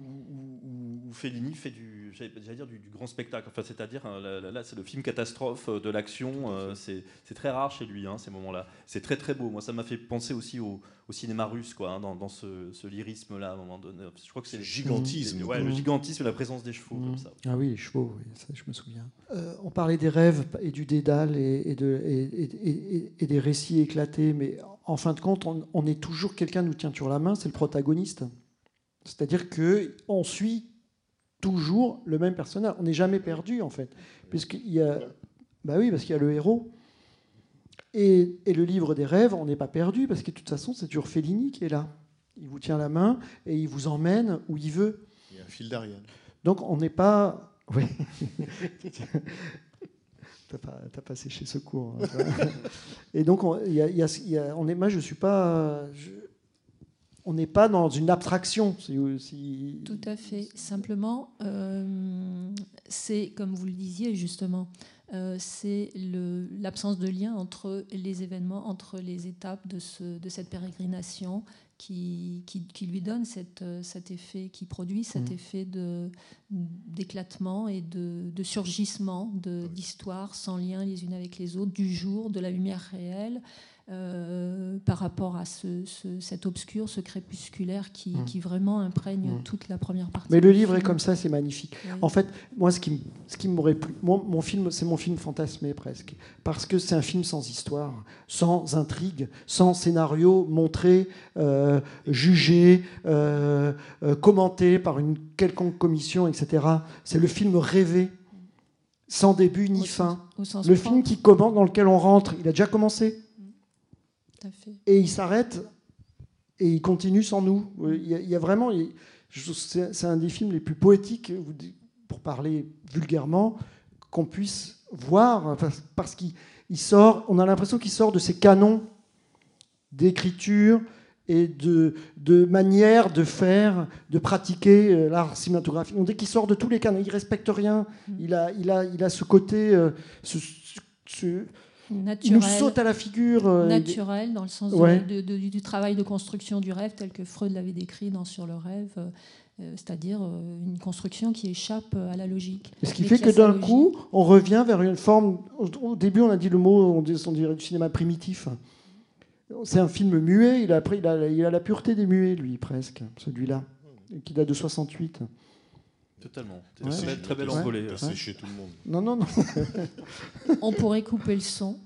où- Fellini fait du, j'allais dire du, du grand spectacle. Enfin, c'est-à-dire euh, là, là, là, c'est le film catastrophe euh, de l'action. euh, c'est c'est très rare chez lui hein, ces moments-là. C'est très très beau. Moi, ça m'a fait penser aussi au, au cinéma russe, quoi, hein, dans, dans ce, ce lyrisme-là à un moment donné. Je crois que c'est Ce gigantisme. Ouais, le gigantisme, et la présence des chevaux comme ça. Ah oui, les chevaux, oui, ça je me souviens. Euh, on parlait des rêves et du dédale et, et de, et, et- et- et des récits éclatés, mais en fin de compte, on, on est toujours, quelqu'un nous tient toujours la main, c'est le protagoniste. C'est-à-dire que on suit toujours le même personnage. On n'est jamais perdu, en fait. Puisqu'il y a, bah oui, parce qu'il y a le héros. Et, et le livre des rêves, on n'est pas perdu, parce que de toute façon, c'est toujours Fellini qui est là. Il vous tient la main et il vous emmène où il veut. Il y a un fil d'Ariane. Donc on n'est pas. Oui. T'as pas, t'as pas séché ce cours. hein. Et donc on, il y a- il y a- il y a- on est, moi je suis pas. je- on n'est pas dans une abstraction. si- si- Tout à fait. Simplement, euh, c'est comme vous le disiez justement, euh, c'est l'absence de lien entre les événements, entre les étapes de, ce- de cette pérégrination qui, qui, qui lui donne cette, euh, cet effet, qui produit cet Mm. effet d'éclatement et de, de surgissement d'histoires sans lien les unes avec les autres, du jour, de la lumière réelle. Euh, par rapport à ce, ce- cet obscur, ce crépusculaire qui, Mm. qui vraiment imprègne Mm. toute la première partie. Mais le livre est comme ça, c'est magnifique. Oui. En fait, moi, ce qui, ce qui m'aurait plu, mon, mon film, c'est mon film fantasmé presque, parce que c'est un film sans histoire, sans intrigue, sans scénario montré, euh, jugé, euh, commenté par une quelconque commission, etc. C'est le film rêvé, sans début ni Au fin. sens- au sens Le film qui commence, dans lequel on rentre, il a déjà commencé Tout à fait. et il s'arrête et il continue sans nous. Il y a, il y a vraiment, c'est un des films les plus poétiques, dites, pour parler vulgairement, qu'on puisse voir, enfin, parce qu'il il sort, on a l'impression qu'il sort de ces canons d'écriture et de, de manière de faire, de pratiquer euh, l'art cinématographique. On dit qu'il sort de tous les canons, il respecte rien, il a, il a, il a ce côté, euh, ce- ce- Naturel. nous saute à la figure. euh, naturel dans le sens de- Ouais. de- de- du travail de construction du rêve tel que Freud l'avait décrit dans Sur le rêve, euh, euh, c'est-à-dire euh, une construction qui échappe à la logique. Ce qui fait que d'un coup, on revient vers une forme. Au, au début, on a dit le mot, on, dit- on dirait du cinéma primitif. C'est un film muet. Il a, pris, il, a, il a la pureté des muets, lui, presque, celui-là, qui date de 68. Totalement. Ouais. Très belle, très belle Ouais. envolée. T'as séché tout le monde. Non, non, non. On pourrait couper le son.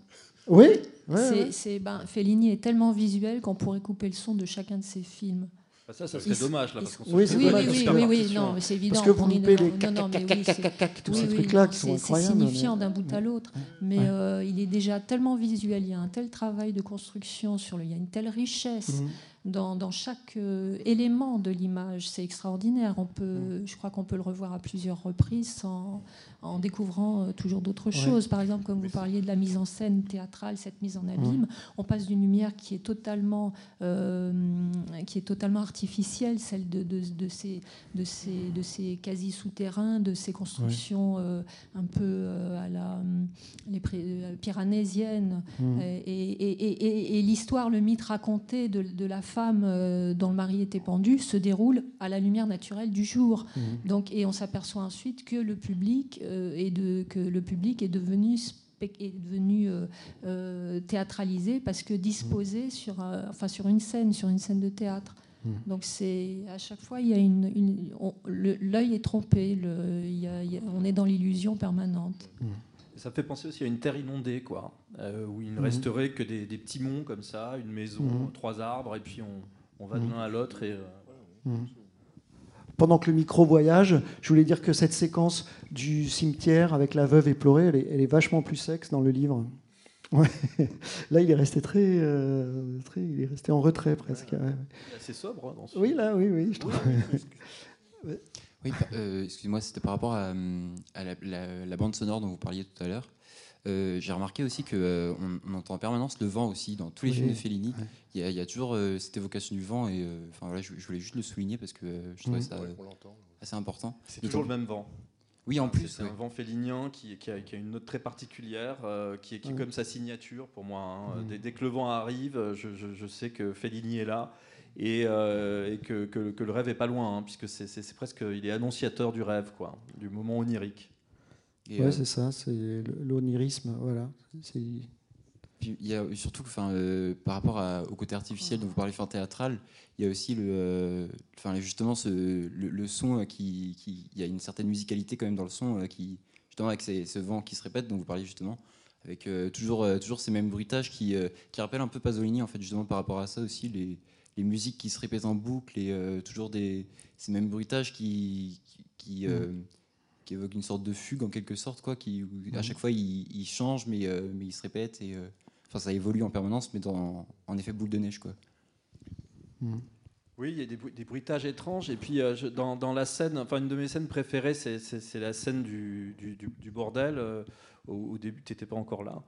oui, ouais, C'est- ouais. c'est- ben, Fellini est tellement visuel qu'on pourrait couper le son de chacun de ses films. Bah, ça, ça serait Il- dommage là, parce qu'on Oui, c'est Oui, dommage, oui, oui, oui, non, mais c'est évident. Parce que vous loupez les non, non, oui, tous ces trucs-là non, qui sont c'est- C'est incroyables. signifiant mais- d'un bout à l'autre, mais Ouais. euh, il est déjà tellement visuel, il y a un tel travail de construction sur le, il y a une telle richesse. Dans, dans chaque euh, élément de l'image, c'est extraordinaire. On peut, je crois qu'on peut le revoir à plusieurs reprises sans- en découvrant euh, toujours d'autres Ouais. choses. Par exemple, comme vous parliez de la mise en scène théâtrale, cette mise en abîme, on passe d'une lumière qui est totalement, euh, qui est totalement artificielle, celle de, de, de ces, de ces, de ces quasi souterrains, de ces constructions un peu à la les et- et- et- et l'histoire, le mythe raconté de, de la femme euh, dont le mari était pendu se déroule à la lumière naturelle du jour. Mhm. Donc, et on s'aperçoit ensuite que le public euh, est de, que le public est devenu est devenu euh, euh, théâtralisé parce que disposé sur, euh, enfin, sur une scène, sur une scène de théâtre. Mhm. Donc c'est à chaque fois il y a une, l'œil est trompé, le- il y a- il y a- on est dans l'illusion permanente. Ça me fait penser aussi à une terre inondée, quoi, euh, où il ne Mhm. resterait que des, des petits monts comme ça, une maison, Mhm. trois arbres, et puis on, on va de Mhm. l'un à l'autre. Et, euh. Pendant que le micro voyage, je voulais dire que cette séquence du cimetière avec la veuve éplorée, elle est, elle est vachement plus sexe dans le livre. Ouais. Là, il est resté très, euh, très, il est resté en retrait presque. ouais. il est assez sobre hein, dans ce Oui, là, oui, oui, je trouve. Oui, pa- euh, excusez-moi, c'était par rapport à, à la, la- la bande sonore dont vous parliez tout à l'heure. Euh, J'ai remarqué aussi qu'on on on entend en permanence le vent aussi dans tous les Oui, films de Fellini. ouais. Il y, a- il y a toujours euh, cette évocation du vent et euh, enfin voilà, je, je voulais juste le souligner parce que euh, je trouvais Mhm. ça Ouais, euh, assez important. C'est toujours le même vent. Oui, en plus. c'est ouais. un vent félinien qui, qui a, qui a une note très particulière, euh, qui est, qui est Ouais. comme sa signature pour moi. hein. Mhm. Dès, dès que le vent arrive, je, je- je sais que Fellini est là et, euh, et que, que- que le rêve est pas loin, hein, puisque c'est c'est- c'est presque, il est annonciateur du rêve, quoi, du moment onirique. Et, Ouais, euh, c'est ça, c'est l'onirisme, voilà. C'est Puis il y a surtout, enfin, euh, par rapport à- au côté artificiel dont vous parlez, fin théâtral, il y a aussi le, euh, enfin, justement ce, le, le son euh, qui, qui- il y a une certaine musicalité quand même dans le son euh, qui, justement, avec ces- ce vent qui se répète dont vous parliez justement, avec euh, toujours, euh, toujours ces mêmes bruitages qui, euh, qui rappellent un peu Pasolini en fait, justement par rapport à ça aussi, les, les musiques qui se répètent en boucle et euh, toujours des, ces mêmes bruitages qui, qui, qui, euh, qui évoquent une sorte de fugue en quelque sorte, quoi, qui, où à chaque fois il, il change mais, euh, mais il se répète et euh, Enfin, ça évolue en permanence, mais dans, en effet boule de neige, quoi. Oui, il y a des, bruit- des bruitages étranges. Et puis, euh, je- dans, dans la scène, enfin, une de mes scènes préférées, c'est- c'est c'est la scène du, du- du- du bordel. euh, au, au début, tu n'étais pas encore là.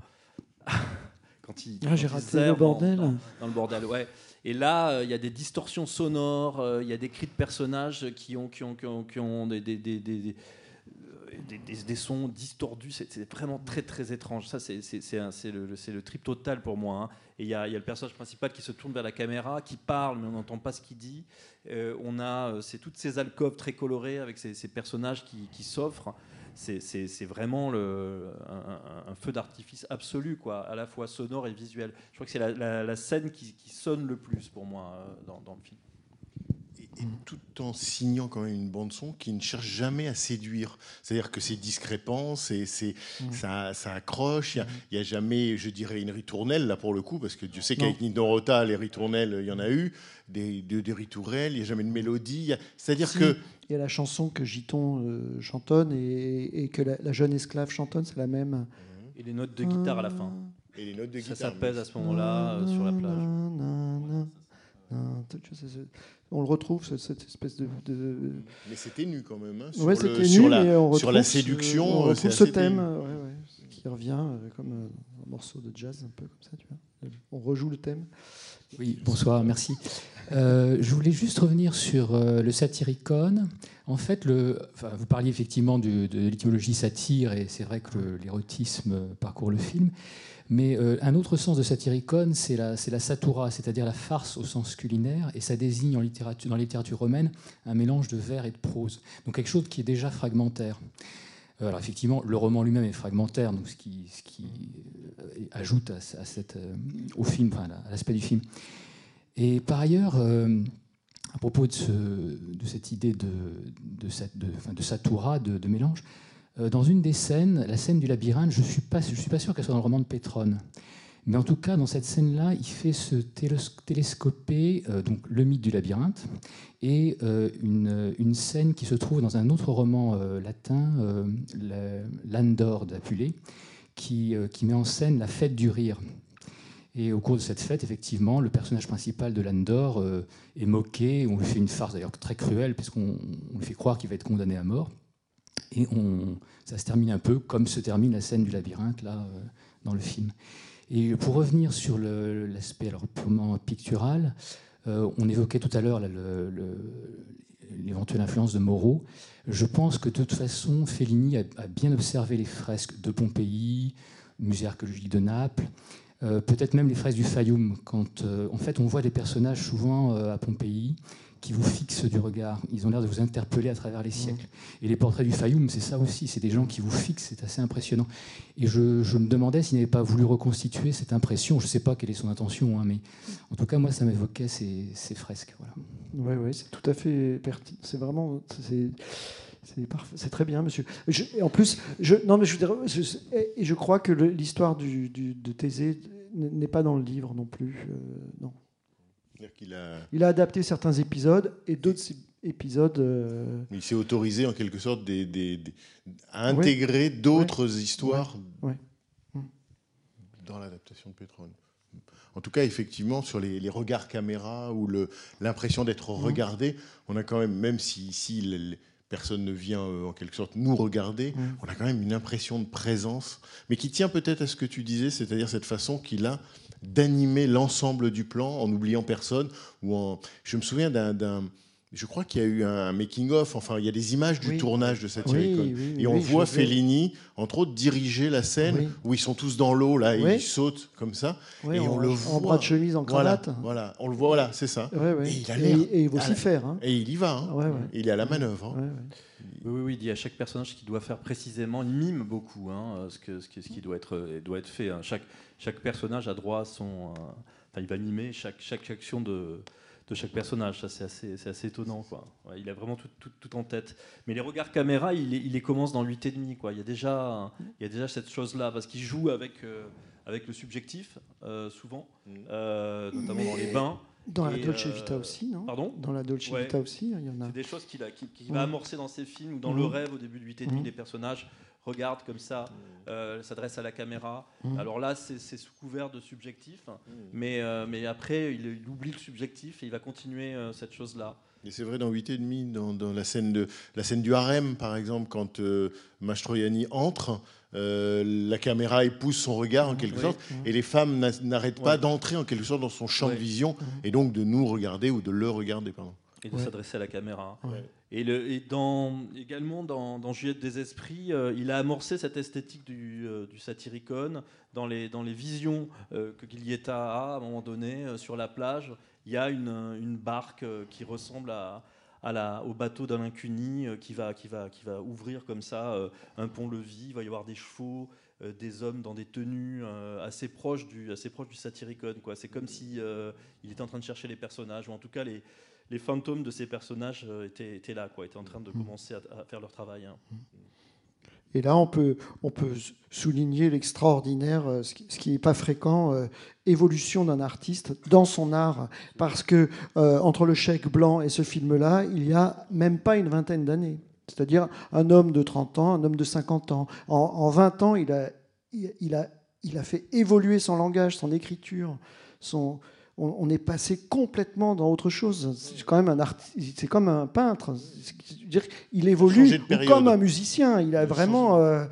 Quand il, Ah, j'ai raté le bordel. Dans, dans- dans le bordel, ouais. Et là, euh, il y a des distorsions sonores, euh, il y a des cris de personnages qui ont, qui ont, qui ont, qui ont des, des- des- des- des- des, des- des sons distordus. C'est vraiment très très étrange. Ça, c'est le, trip total pour moi. hein. Et il y, a il y a le personnage principal qui se tourne vers la caméra, qui parle, mais on n'entend pas ce qu'il dit. Euh, on a euh, c'est toutes ces alcôves très colorées avec ces, ces personnages qui, qui s'offrent. C'est- vraiment un, feu d'artifice absolu, quoi, à la fois sonore et visuel. Je crois que c'est la, scène qui, sonne le plus pour moi euh, dans le film. Et tout en signant quand même une bande son qui ne cherche jamais à séduire. C'est-à-dire que c'est discrépant, c'est, c'est, ça, ça accroche. Il n'y a, jamais, je dirais, une ritournelle là pour le coup, parce que Dieu sait qu'avec Nino Rota, les ritournelles, il y en a eu, des, des, des ritournelles, il n'y a jamais de mélodie. Il y a- C'est-à-dire Si, que Il y a la chanson que Giton euh, chantonne et, et que la, la jeune esclave chantonne, c'est la même. Et les notes de guitare à la fin. et les notes de Ça guitare. s'apaise à ce moment-là euh, sur la plage. On le retrouve, ce- cette espèce de. de- Mais c'était nu quand même. hein, Ouais, sur, le- c'était sur la, mais on sur la retrouve ce- séduction. on euh, retrouve ce thème euh, ouais, ouais, qui revient euh, comme morceau de jazz, un peu comme ça, tu vois. On rejoue le thème. Oui, bonsoir, merci. Euh, je voulais juste revenir sur euh, le satyricon. En fait, le, enfin, vous parliez effectivement de, de l'étymologie satire, et c'est vrai que l'érotisme parcourt le film. Mais euh, un autre sens de c'est la, c'est la satura, c'est-à-dire la farce au sens culinaire, et ça désigne en littérature, dans la littérature romaine un mélange de vers et de prose. Donc quelque chose qui est déjà fragmentaire. Euh, Alors effectivement, le roman lui-même est fragmentaire, ce qui, ajoute à, l'aspect du film. Et par ailleurs, euh, à propos de, ce- de cette idée de, satura, de, mélange, euh, dans une des scènes, la scène du labyrinthe, je ne suis, pas- je suis pas sûr qu'elle soit dans le roman de Pétrone. Mais en tout cas, dans cette scène-là, il fait se télescoper euh, donc, le mythe du labyrinthe et euh, une, scène qui se trouve dans un autre roman euh, latin, Landor d'Apulée, qui, met en scène la fête du rire. Et au cours de cette fête, effectivement, le personnage principal de Landor est moqué. On lui fait une farce d'ailleurs très cruelle, puisqu'on on lui fait croire qu'il va être condamné à mort. Et ça se termine un peu comme se termine la scène du labyrinthe, là, dans le film. Et pour revenir sur l'aspect purement pictural, euh, on évoquait tout à l'heure l'éventuelle influence de Moreau. Je pense que de toute façon, Fellini a, bien observé les fresques de Pompéi, musée archéologique de Naples, euh, peut-être même les fresques du Fayoum, quand euh, en fait on voit des personnages souvent à Pompéi qui vous fixent du regard. Ils ont l'air de vous interpeller à travers les siècles. Et les portraits du Fayoum, c'est ça aussi, c'est des gens qui vous fixent, c'est assez impressionnant. Et je, me demandais s'il n'avait pas voulu reconstituer cette impression. Je ne sais pas quelle est son intention, hein, mais en tout cas, moi, ça m'évoquait ces, fresques. Voilà. Oui, oui, c'est tout à fait pertinent. C'est vraiment. C'est, très bien, monsieur. Je- en plus, je, non, mais je, crois que l'histoire de Thésée n'est pas dans le livre non plus. euh, non. A- Il a adapté certains épisodes et d'autres épisodes. euh, Il s'est autorisé en quelque sorte des- des- des- à Ouais. intégrer d'autres Ouais. histoires Ouais. Ouais. dans l'adaptation de Pétrone. En tout cas, effectivement, sur les, les regards caméra ou l'impression d'être regardé, on a quand même, même si personne ne vient euh, en quelque sorte nous regarder, on a quand même une impression de présence, mais qui tient peut-être à ce que tu disais, c'est-à-dire cette façon qu'il a d'animer l'ensemble du plan en n'oubliant personne. Ou en... Je me souviens d'un- d'un... Je crois qu'il y a eu un making-of, enfin, il y a des images du Oui. tournage de Oui, Satyricon. oui, et on oui, voit Fellini, entre autres, diriger la scène Oui. où ils sont tous dans l'eau, là, et Oui. ils sautent comme ça. Oui, et on en- le en voit. bras de chemise, en cravate. Voilà, on le voit, voilà, c'est ça. Et il a l'air. et il va aussi Ah, faire, hein. Et il y va. hein. Ouais, ouais. Il est à la manœuvre. hein. ouais. Oui, oui, oui, il dit à chaque personnage qu'il doit faire précisément. Il mime beaucoup hein, ce, que, ce, qui, ce qui doit être, doit être fait. hein. Chaque, chaque personnage a droit à son. euh, Enfin, il va mimer chaque, chaque action de, de chaque personnage. Ça, c'est assez, c'est assez étonnant. Quoi. Ouais, il a vraiment tout, tout, tout en tête. Mais les regards caméra, il, les- il les commence dans 8 et demi. Quoi. Il, y a déjà, il y a déjà cette chose-là, parce qu'il joue avec, euh, avec le subjectif, euh, souvent, euh, notamment dans les bains. Dans la Dolce euh, Vita aussi, non? Pardon? Dans la Dolce Ouais. Vita aussi, il y en a. C'est des choses qu'il a- qu'il qu'il Mhm. va amorcer dans ses films ou dans le rêve au début de 8 et demi, Mhm. les personnages regardent comme ça, euh, s'adressent à la caméra. Mhm. Alors là, c'est sous couvert de subjectif, mais, euh, mais après, il, il oublie le subjectif et il va continuer euh, cette chose-là. Et c'est vrai dans 8 et demi, dans, dans la, scène de, la scène du harem, par exemple, quand euh, Mastroianni entre, euh, la caméra épouse son regard en quelque Oui. sorte, et les femmes n'a- n'arrêtent pas Ouais. d'entrer en quelque sorte dans son champ Ouais. de vision, et donc de nous regarder ou de le regarder. Pardon. et de Ouais. s'adresser à la caméra. Et, le, et dans, également dans, dans Juliette des Esprits, euh, il a amorcé cette esthétique du, euh, du dans les, dans les visions euh, que Guilietta a à un moment donné euh, sur la plage. Il y a une, une barque euh, qui ressemble à, à la, au bateau d'Alain Cuny qui, va, qui, va, qui va ouvrir comme ça un pont-levis. Il va y avoir des chevaux, des hommes dans des tenues assez proches du, assez proches du. C'est comme si euh, il était en train de chercher les personnages, ou en tout cas les, les fantômes de ces personnages euh, étaient, étaient là, quoi, étaient en train de commencer à, à faire leur travail. hein. Et là, on peut, on peut souligner l'extraordinaire, euh, ce qui- ce qui n'est pas fréquent, euh, évolution d'un artiste dans son art. Parce que euh, entre le chèque blanc et ce film-là, il y a même pas une vingtaine d'années. C'est-à-dire un homme de 30 ans, un homme de 50 ans. En, en 20 ans, il a, il, il a, il a fait évoluer son langage, son écriture. Son, on, on est passé complètement dans autre chose. C'est quand même un c'est comme un peintre. Qu'il évolue comme un musicien. Il a vraiment, euh,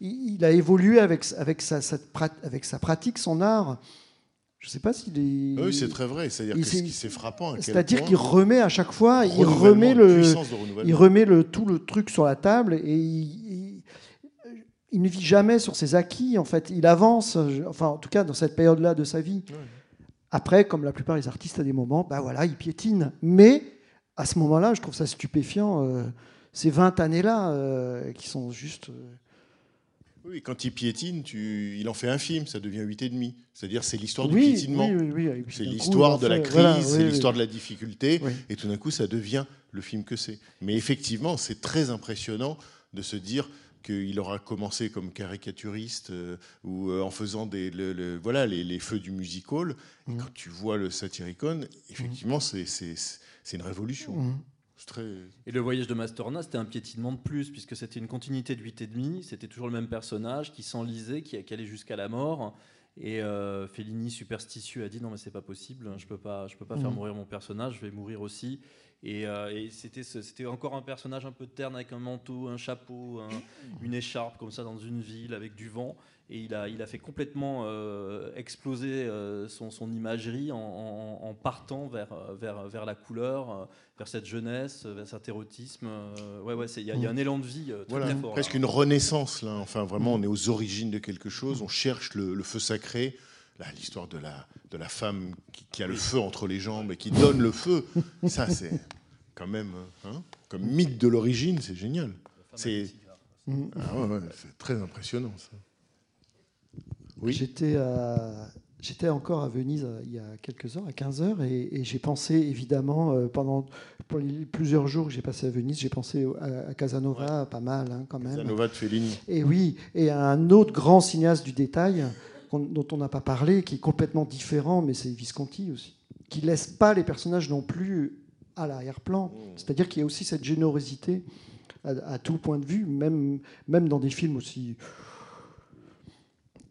il, il a évolué avec, avec, sa, avec sa pratique, son art. Je ne sais pas s'il est. Oui, c'est très vrai. C'est-à-dire il que c'est frappant. C'est-à-dire qu'il remet à chaque fois, il remet le, il remet le tout le truc sur la table et il, il- il ne vit jamais sur ses acquis. En fait, il avance. Enfin, en tout cas, dans cette période-là de sa vie. Après, comme la plupart des artistes, à des moments, bah voilà, il piétine. Mais à ce moment-là, je trouve ça stupéfiant. euh, ces 20 années-là euh, qui sont juste. euh, Oui, quand il piétine, tu... il en fait un film, ça devient 8,5. C'est-à-dire, c'est l'histoire du Oui, piétinement. oui, oui, c'est l'histoire de la fait- crise, voilà, c'est l'histoire de la difficulté. Et tout d'un coup, ça devient le film que c'est. Mais effectivement, c'est très impressionnant de se dire qu'il aura commencé comme caricaturiste euh, ou euh, en faisant des, le- le- voilà, les, les feux du music hall. Mmh. Et quand tu vois le Satyricon, effectivement, c'est- c'est c'est une révolution. Mmh. Très... Et le voyage de Mastorna, c'était un piétinement de plus, puisque c'était une continuité de 8,5, c'était toujours le même personnage qui s'enlisait, qui, qui allait jusqu'à la mort. Et euh, Fellini, superstitieux, a dit non mais c'est pas possible, je peux pas, je peux pas faire mourir mon personnage, je vais mourir aussi. Et, euh, et c'était, encore un personnage un peu terne avec un manteau, un chapeau, un- une écharpe comme ça dans une ville avec du vent. Et il a, il a fait complètement euh, exploser euh, son, son imagerie en, en- en partant vers, vers, vers la couleur, vers cette jeunesse, vers cet érotisme. ouais, ouais, il y, a- il y a un élan de vie très, Voilà, très fort. presque là. une renaissance là. Enfin, vraiment, on est aux origines de quelque chose. On cherche le, le feu sacré. L'histoire de la, de la femme qui, qui a le feu entre les jambes et qui donne le feu. Ça, c'est quand même, hein, comme mythe de l'origine, c'est génial. C'est Mm. ah ouais, ouais, c'est très impressionnant ça. Oui. J'étais à- J'étais encore à Venise euh, il y a quelques heures, à 15 heures, et, et j'ai pensé évidemment, euh, pendant pour les plusieurs jours que j'ai passé à Venise, j'ai pensé à, à Casanova, pas mal hein, quand même. Casanova de Fellini. Et oui, et un autre grand cinéaste du détail dont on n'a pas parlé, qui est complètement différent, mais c'est Visconti aussi, qui laisse pas les personnages non plus à l'arrière-plan. C'est-à-dire qu'il y a aussi cette générosité à, à tout point de vue, même, même dans des films aussi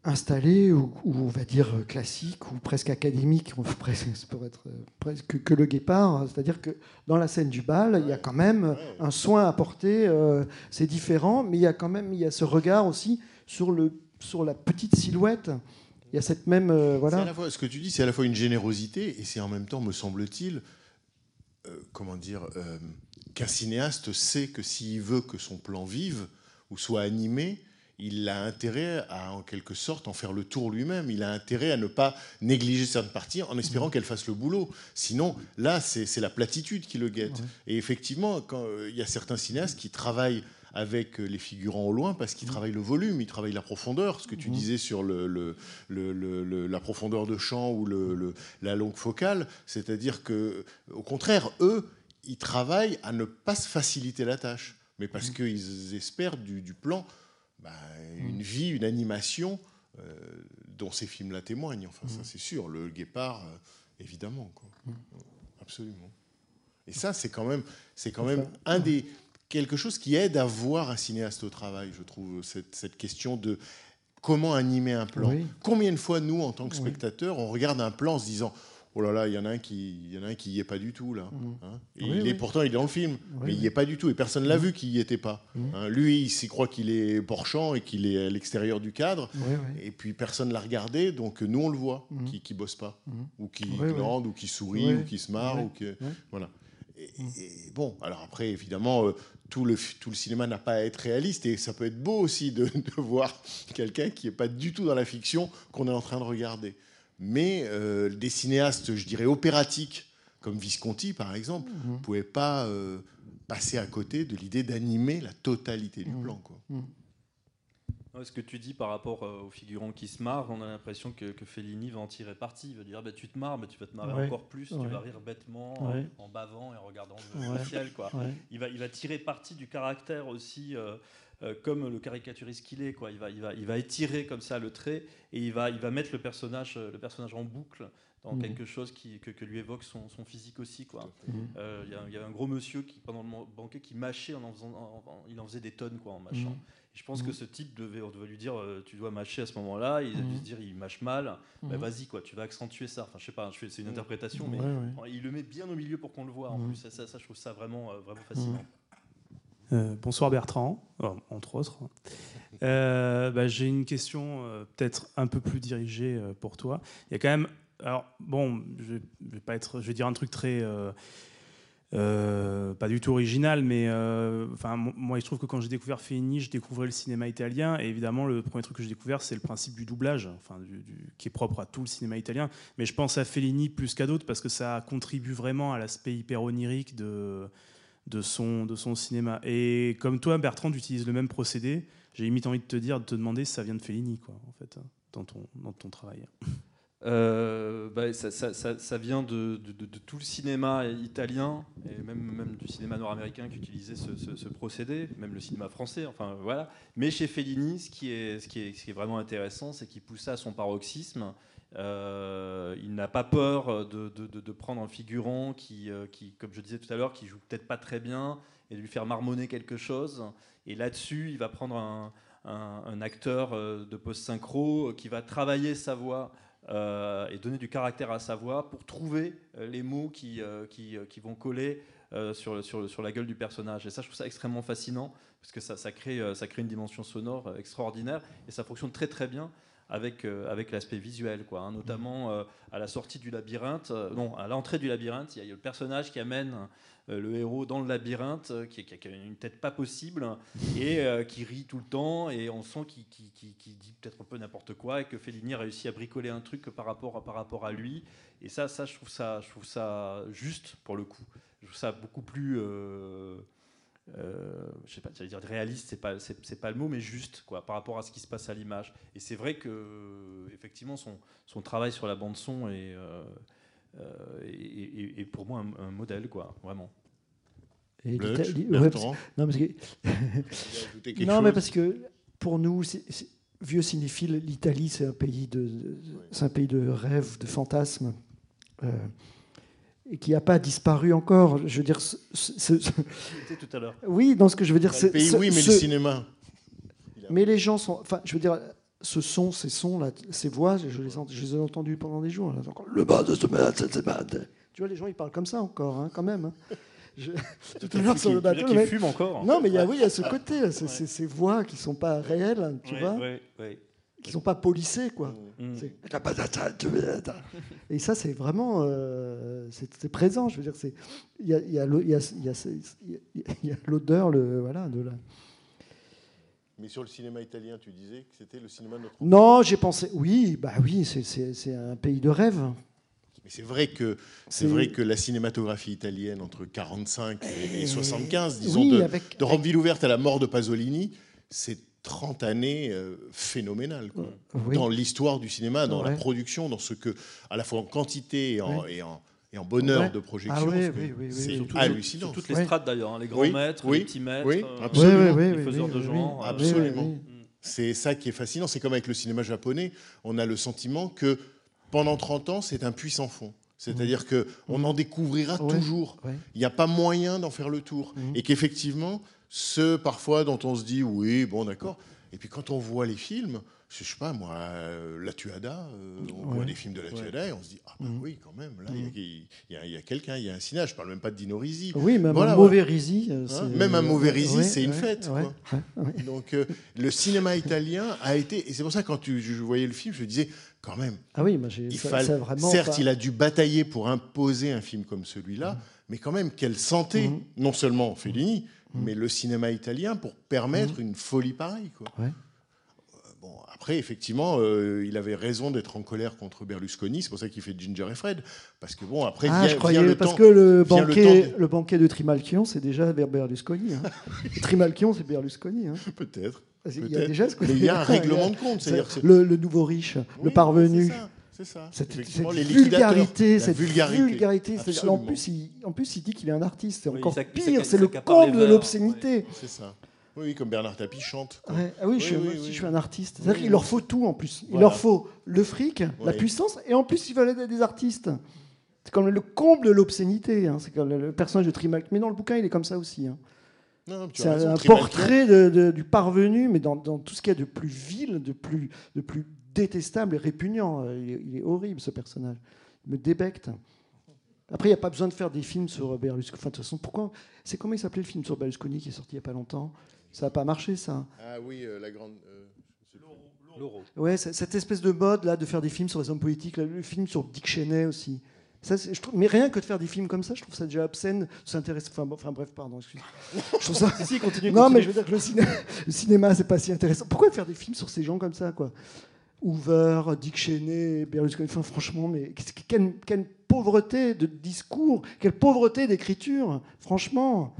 installés ou, ou on va dire classiques ou presque académiques, pour être euh, presque que, que le guépard. C'est-à-dire que dans la scène du bal, il y a quand même un soin apporté. euh, c'est différent, mais il y a quand même il y a ce regard aussi sur le sur la petite silhouette. Il y a cette même euh, C'est à voilà. la fois, ce que tu dis, c'est à la fois une générosité et c'est en même temps, me semble-t-il, euh, comment dire, euh, qu'un cinéaste sait que s'il veut que son plan vive ou soit animé, il a intérêt à, en quelque sorte, en faire le tour lui-même. Il a intérêt à ne pas négliger certaines parties en espérant qu'elle fasse le boulot. Sinon, là, c'est la platitude qui le guette. Et effectivement, quand, il y a certains cinéastes qui travaillent avec euh, les figurants au loin parce qu'ils travaillent le volume, ils travaillent la profondeur, ce que tu disais sur le, le- le- le- le- la profondeur de champ ou la longue focale, c'est-à-dire que, au contraire, eux, ils travaillent à ne pas se faciliter la tâche, mais parce qu'ils espèrent du, du plan bah, une vie, une animation euh, dont ces films-là témoignent. Enfin, ça c'est sûr, le guépard, euh, évidemment, quoi. absolument. Et ça, c'est quand même, c'est quand même un des quelque chose qui aide à voir un cinéaste au travail, je trouve, cette, cette question de comment animer un plan. Oui. Combien de fois, nous, en tant que spectateurs, on regarde un plan en se disant Oh là là, il y en a un qui, il y en a un qui y est pas du tout là. Hein? Et Oui, il oui. est pourtant il est dans le film, Oui, mais il y est pas du tout et personne l'a vu qu'il y était pas. Mhm. Hein, lui, il s'y croit qu'il est porchant et qu'il est à l'extérieur du cadre. Et puis personne l'a regardé, donc nous on le voit, Mhm. qui, qui bosse pas, ou qui oui. glande, ou qui sourit, ou qui se marre, ou que voilà. Et, et bon, alors après, évidemment, euh, tout le, tout le cinéma n'a pas à être réaliste et ça peut être beau aussi de, de voir quelqu'un qui n'est pas du tout dans la fiction qu'on est en train de regarder. Mais euh, des cinéastes, je dirais, opératiques, comme Visconti par exemple, ne pouvaient pas euh, passer à côté de l'idée d'animer la totalité du plan. Quoi. Ouais, ce que tu dis par rapport euh, aux figurants qui se marrent, on a l'impression que, que Fellini va en tirer parti. Il va dire ah bah, tu te marres, mais tu vas te marrer Ouais. encore plus, tu vas rire bêtement Ouais. en, en bavant et en regardant le, ciel. Quoi. Ouais. Il, va, il va tirer parti du caractère aussi, euh, euh, comme le caricaturiste qu'il est. Quoi. Il, va, il, va, il va étirer comme ça le trait et il va, il va mettre le personnage, le personnage en boucle dans Mhm. quelque chose qui, que, que lui évoque son, son physique aussi. quoi. Euh, Il y, y a un gros monsieur qui, pendant le banquet, qui mâchait, en en faisant, en- en- il en faisait des tonnes quoi, en mâchant. Mhm. Je pense Mhm. que ce type devait, on devait lui dire, euh, tu dois mâcher à ce moment-là. Il a dû Mhm. se dire, il mâche mal. Bah, Mhm. vas-y, quoi, tu vas accentuer ça. Enfin, je sais pas, c'est une interprétation, Ouais, mais ouais. il le met bien au milieu pour qu'on le voit. En plus, ça, ça, ça, je trouve ça vraiment, euh, vraiment fascinant. Euh, bonsoir Bertrand, euh, entre autres. Euh, bah, J'ai une question euh, peut-être un peu plus dirigée pour toi. Il y a quand même, alors bon, je je vais pas être, je vais dire un truc très, euh, pas du tout original, mais euh, enfin mo- moi je trouve que quand j'ai découvert Fellini, je découvrais le cinéma italien et évidemment le premier truc que j'ai découvert c'est le principe du doublage, enfin qui est propre à tout le cinéma italien. Mais je pense à Fellini plus qu'à d'autres parce que ça contribue vraiment à l'aspect hyper onirique de de son, de son cinéma. Et comme toi, Bertrand, tu utilises le même procédé. J'ai limite envie de te dire, de te demander si ça vient de Fellini, quoi, en fait, hein, dans ton, dans ton travail. Euh, bah, ça, vient de, tout le cinéma italien et même, du cinéma nord-américain qui utilisait ce, procédé, même le cinéma français. Enfin voilà. Mais chez Fellini, ce qui est, vraiment intéressant, c'est qu'il pousse à son paroxysme. Euh, il n'a pas peur de, prendre un figurant qui, euh, qui, comme je disais tout à l'heure, qui joue peut-être pas très bien et de lui faire marmonner quelque chose. Et là-dessus, il va prendre un, acteur de post-synchro qui va travailler sa voix euh, et donner du caractère à sa voix pour trouver euh, les mots qui, euh, qui, qui vont coller euh, sur, sur, sur la gueule du personnage. Et ça, je trouve ça extrêmement fascinant parce que ça, ça, crée, ça crée une dimension sonore extraordinaire et ça fonctionne très très bien avec, avec l'aspect visuel, quoi, hein, notamment euh, à la sortie du labyrinthe, non, à l'entrée du labyrinthe, il y a- il y a le personnage qui amène le héros dans le labyrinthe, euh, qui, qui a- une tête pas possible et euh, qui rit tout le temps, et on sent qu'il dit peut-être un peu n'importe quoi, et que Fellini a réussi à bricoler un truc par rapport à, lui. Et ça, ça, je trouve ça, juste pour le coup. Je trouve ça beaucoup plus. Euh, euh, je sais pas, j'allais dire réaliste, c'est pas, c'est, pas le mot, mais juste quoi, par rapport à ce qui se passe à l'image. Et c'est vrai que effectivement son, travail sur la bande son est, euh, euh, est- est- est pour moi un, un modèle quoi, vraiment. Et Blutch, l'Italie- ouais, parce- non, parce que- non, mais parce que pour nous, c'est- c'est- vieux cinéphiles, l'Italie, c'est un pays de, de- c'est un pays de rêve, de fantasmes, euh, et qui n'a pas disparu encore. Je veux dire, ce- ce- ce- tout à l'heure. oui, dans ce que je veux dire, c'est le pays, ce- oui, mais ce- le cinéma. Mais les gens sont, enfin, je veux dire, ce son, ces sons, là, ces voix, je les, ent- je les ai entendus pendant des jours. là, encore, le bas de ce bas, c'est c'est bas. Tu vois, les gens, ils parlent comme ça encore, hein, quand même. hein. Je- Tout à l'heure Qui- sur le bateau, mec- fument encore, en Non, mais il y a, oui, il y a ce côté, ces voix qui sont pas réelles, tu Ouais, vois, qui sont pas polissées, quoi. Mm. C'est- Et ça, c'est vraiment, euh, c'est présent. Je veux dire, c'est, il y a, il y l'odeur, le voilà, de la. Mais sur le cinéma italien, tu disais que c'était le cinéma de notre Non, j'ai pensé. Oui, bah oui, c'est- un pays de rêve. Mais c'est vrai que c'est vrai que la cinématographie italienne entre 45 et, et 75, disons oui, de, avec- de Rome Ville ouverte à la mort de Pasolini, c'est 30 années euh, phénoménales quoi. Oui. dans l'histoire du cinéma, dans la Ouais. production, dans ce que à la fois en quantité et en, Ouais. et en, et en bonheur Ouais. de projection, Ah oui, oui, oui, oui, c'est. Surtout- hallucinant. Sur toutes les strates d'ailleurs, hein, les grands Oui, maîtres, oui, les petits maîtres, oui, euh, absolument. Oui, oui, les faiseurs oui, de oui, genre. oui. Absolument. oui, C'est ça qui est fascinant. C'est comme avec le cinéma japonais, on a le sentiment que pendant 30 ans, c'est un puits sans fond. C'est-à-dire que on en découvrira toujours. Il n'y a pas moyen d'en faire le tour. Mhm. Et qu'effectivement, ceux parfois dont on se dit oui, bon, d'accord. Et puis quand on voit les films, je sais pas moi, euh, La Tuada, euh, on Ouais. voit des films de La Ouais. Tuada et on se dit ah Mhm. oui, quand même, là, il y a- Mhm. il y a, quelqu'un, il y a un cinéaste. Je parle même pas de Dino Risi. Oui, même Voilà, un mauvais Risi. euh, Hein, même un mauvais Risi, Ouais, c'est une fête. quoi. Donc euh, le cinéma italien a été, et c'est pour ça quand tu, je voyais le film, je disais, quand même. Ah oui, il ça- fallait- ça vraiment certes, pas- il a dû batailler pour imposer un film comme celui-là, mais quand même, quelle santé, non seulement Fellini, mais le cinéma italien pour permettre une folie pareille. Quoi. Bon, après, effectivement, euh, il avait raison d'être en colère contre Berlusconi. C'est pour ça qu'il fait Ginger et Fred. Parce que bon, après, Ah, vient, je croyais, vient le parce temps- que le banquet, temps le, de- banquet de Trimalchion, c'est déjà vers Berlusconi. hein. Trimalchion, c'est Berlusconi. hein. Peut-être. Il y a déjà ce Mais il y a un règlement de compte. c'est-à-dire le, le nouveau riche, le parvenu. c'est ça. Cette, cette les vulgarité, cette vulgarité. En plus, il, en plus, il dit qu'il est un artiste. C'est Oui, encore pire. C'est le comble de l'obscénité. C'est ça. Oui, oui, comme Bernard Tapie chante. quoi. Ouais. Ah oui, je, suis, Oui, oui, oui. je un artiste. Oui, C'est-à-dire qu'il oui. leur faut tout en plus. Il Voilà. leur faut le fric, la Oui. puissance, et en plus, ils veulent être des artistes. C'est comme le comble de l'obscénité. hein. C'est comme le, personnage de Trimalchion. Mais dans le bouquin, il est comme ça aussi. hein. C'est un Trimalchion- portrait de- de- du parvenu, mais dans, dans tout ce qu'il y a de plus vil, de plus, de plus détestable et répugnant. Il est, il est horrible, ce personnage. Il me débecte. Après, il n'y a pas besoin de faire des films sur Berlusconi. Enfin, de toute façon, pourquoi C'est comment il s'appelait le film sur Berlusconi qui est sorti il n'y a pas longtemps? Ça n'a pas marché, ça. Ah oui, euh, la grande. euh. Ouais, cette espèce de mode là de faire des films sur les hommes politiques, là, le film sur Dick Cheney aussi. Ça, je trouve, mais rien que de faire des films comme ça, je trouve ça déjà obscène. Ça intéresse. Enfin, bon, enfin, bref, pardon, excusez. Je trouve ça. Si, si, continue, Non, mais je veux dire que le, ciné- le cinéma, c'est pas si intéressant. Pourquoi faire des films sur ces gens comme ça, quoi? Hoover, Dick Cheney, Berlusconi. Enfin, franchement, mais quelle, quelle pauvreté de discours, quelle pauvreté d'écriture, franchement.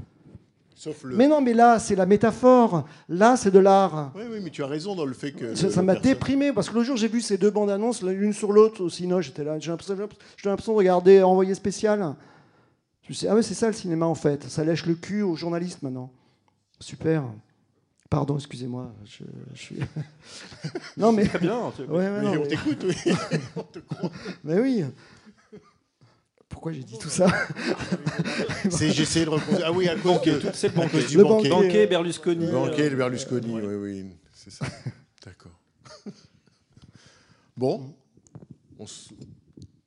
Sauf le. Mais non, mais là, c'est la métaphore. Là, c'est de l'art. Oui, oui, mais tu as raison dans le fait que. Ça m'a déprimé parce que le jour j'ai vu ces deux bandes annonces l'une sur l'autre au Cinoche, j'étais là, j'ai l'impression, j'ai l'impression de regarder Envoyé spécial. Je me suis dit, ah ouais, c'est ça le cinéma en fait, ça lèche le cul aux journalistes maintenant. Super. Pardon, excusez-moi. Je, je suis... non mais. Très bien, tu- Ouais, non, on mais- t'écoute, oui. on te croit. Mais oui. Pourquoi j'ai dit tout ça C'est- J'ai essayé de reconstruire. Ah oui, à cause, de, c'est le à banquet. cause du Le banquet. Berlusconi. Banquet, euh, le Berlusconi, oui, oui, c'est ça. D'accord. Bon. On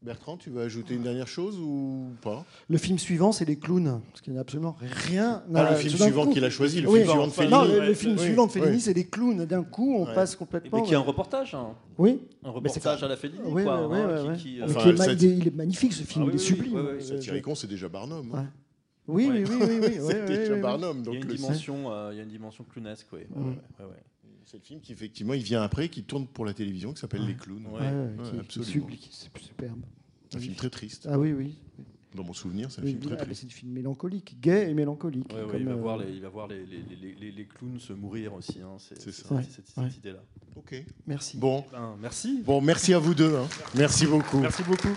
Bertrand, tu veux ajouter une dernière chose ou pas? Le film suivant, c'est Les Clowns. Parce qu'il n'y a absolument rien. Ah, le film suivant qu'il a choisi, le Oui, film suivant de non, Fellini. le, Ouais, le film oui, suivant de Fellini, oui. c'est Les Clowns. D'un coup, on Ouais. passe complètement. Mais qui est un reportage. hein. Oui. Un Mais c'est reportage à la Fellini, Oui, quoi. oui, hein, oui, qui- oui. qui, Mais Enfin, qui est le ma- sat- il, est, magnifique ce film, Ah oui, il est sublime. oui, oui, oui. Euh, Satyricon, c'est déjà Barnum. hein. Ouais. Oui, oui, oui, oui, oui, oui, c'est oui, déjà oui, oui. Barnum. Il y Donc a une le- dimension, euh, il y a une dimension clownesque, oui. C'est le film qui, effectivement, il vient après, qui tourne pour la télévision, qui s'appelle Ouais. Les Clowns. Ouais. Ouais, ouais, Ouais, qui- qui est absolument. sublime, qui- c'est superbe. Un film très triste. Ah oui, oui. Dans mon souvenir, c'est un Oui, film très ah, mais triste. c'est un film mélancolique, gay et mélancolique. Ouais, ouais, comme, il, va euh, voir les, il va voir les, les, les, les, les clowns se mourir aussi. Hein. C'est cette, ouais. cette idée-là. Ok. Merci. Bon, Ben, merci. bon, merci à vous deux. hein. Merci beaucoup. Merci beaucoup.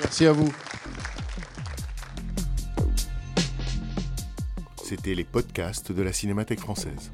Merci à vous. C'était les podcasts de la Cinémathèque française.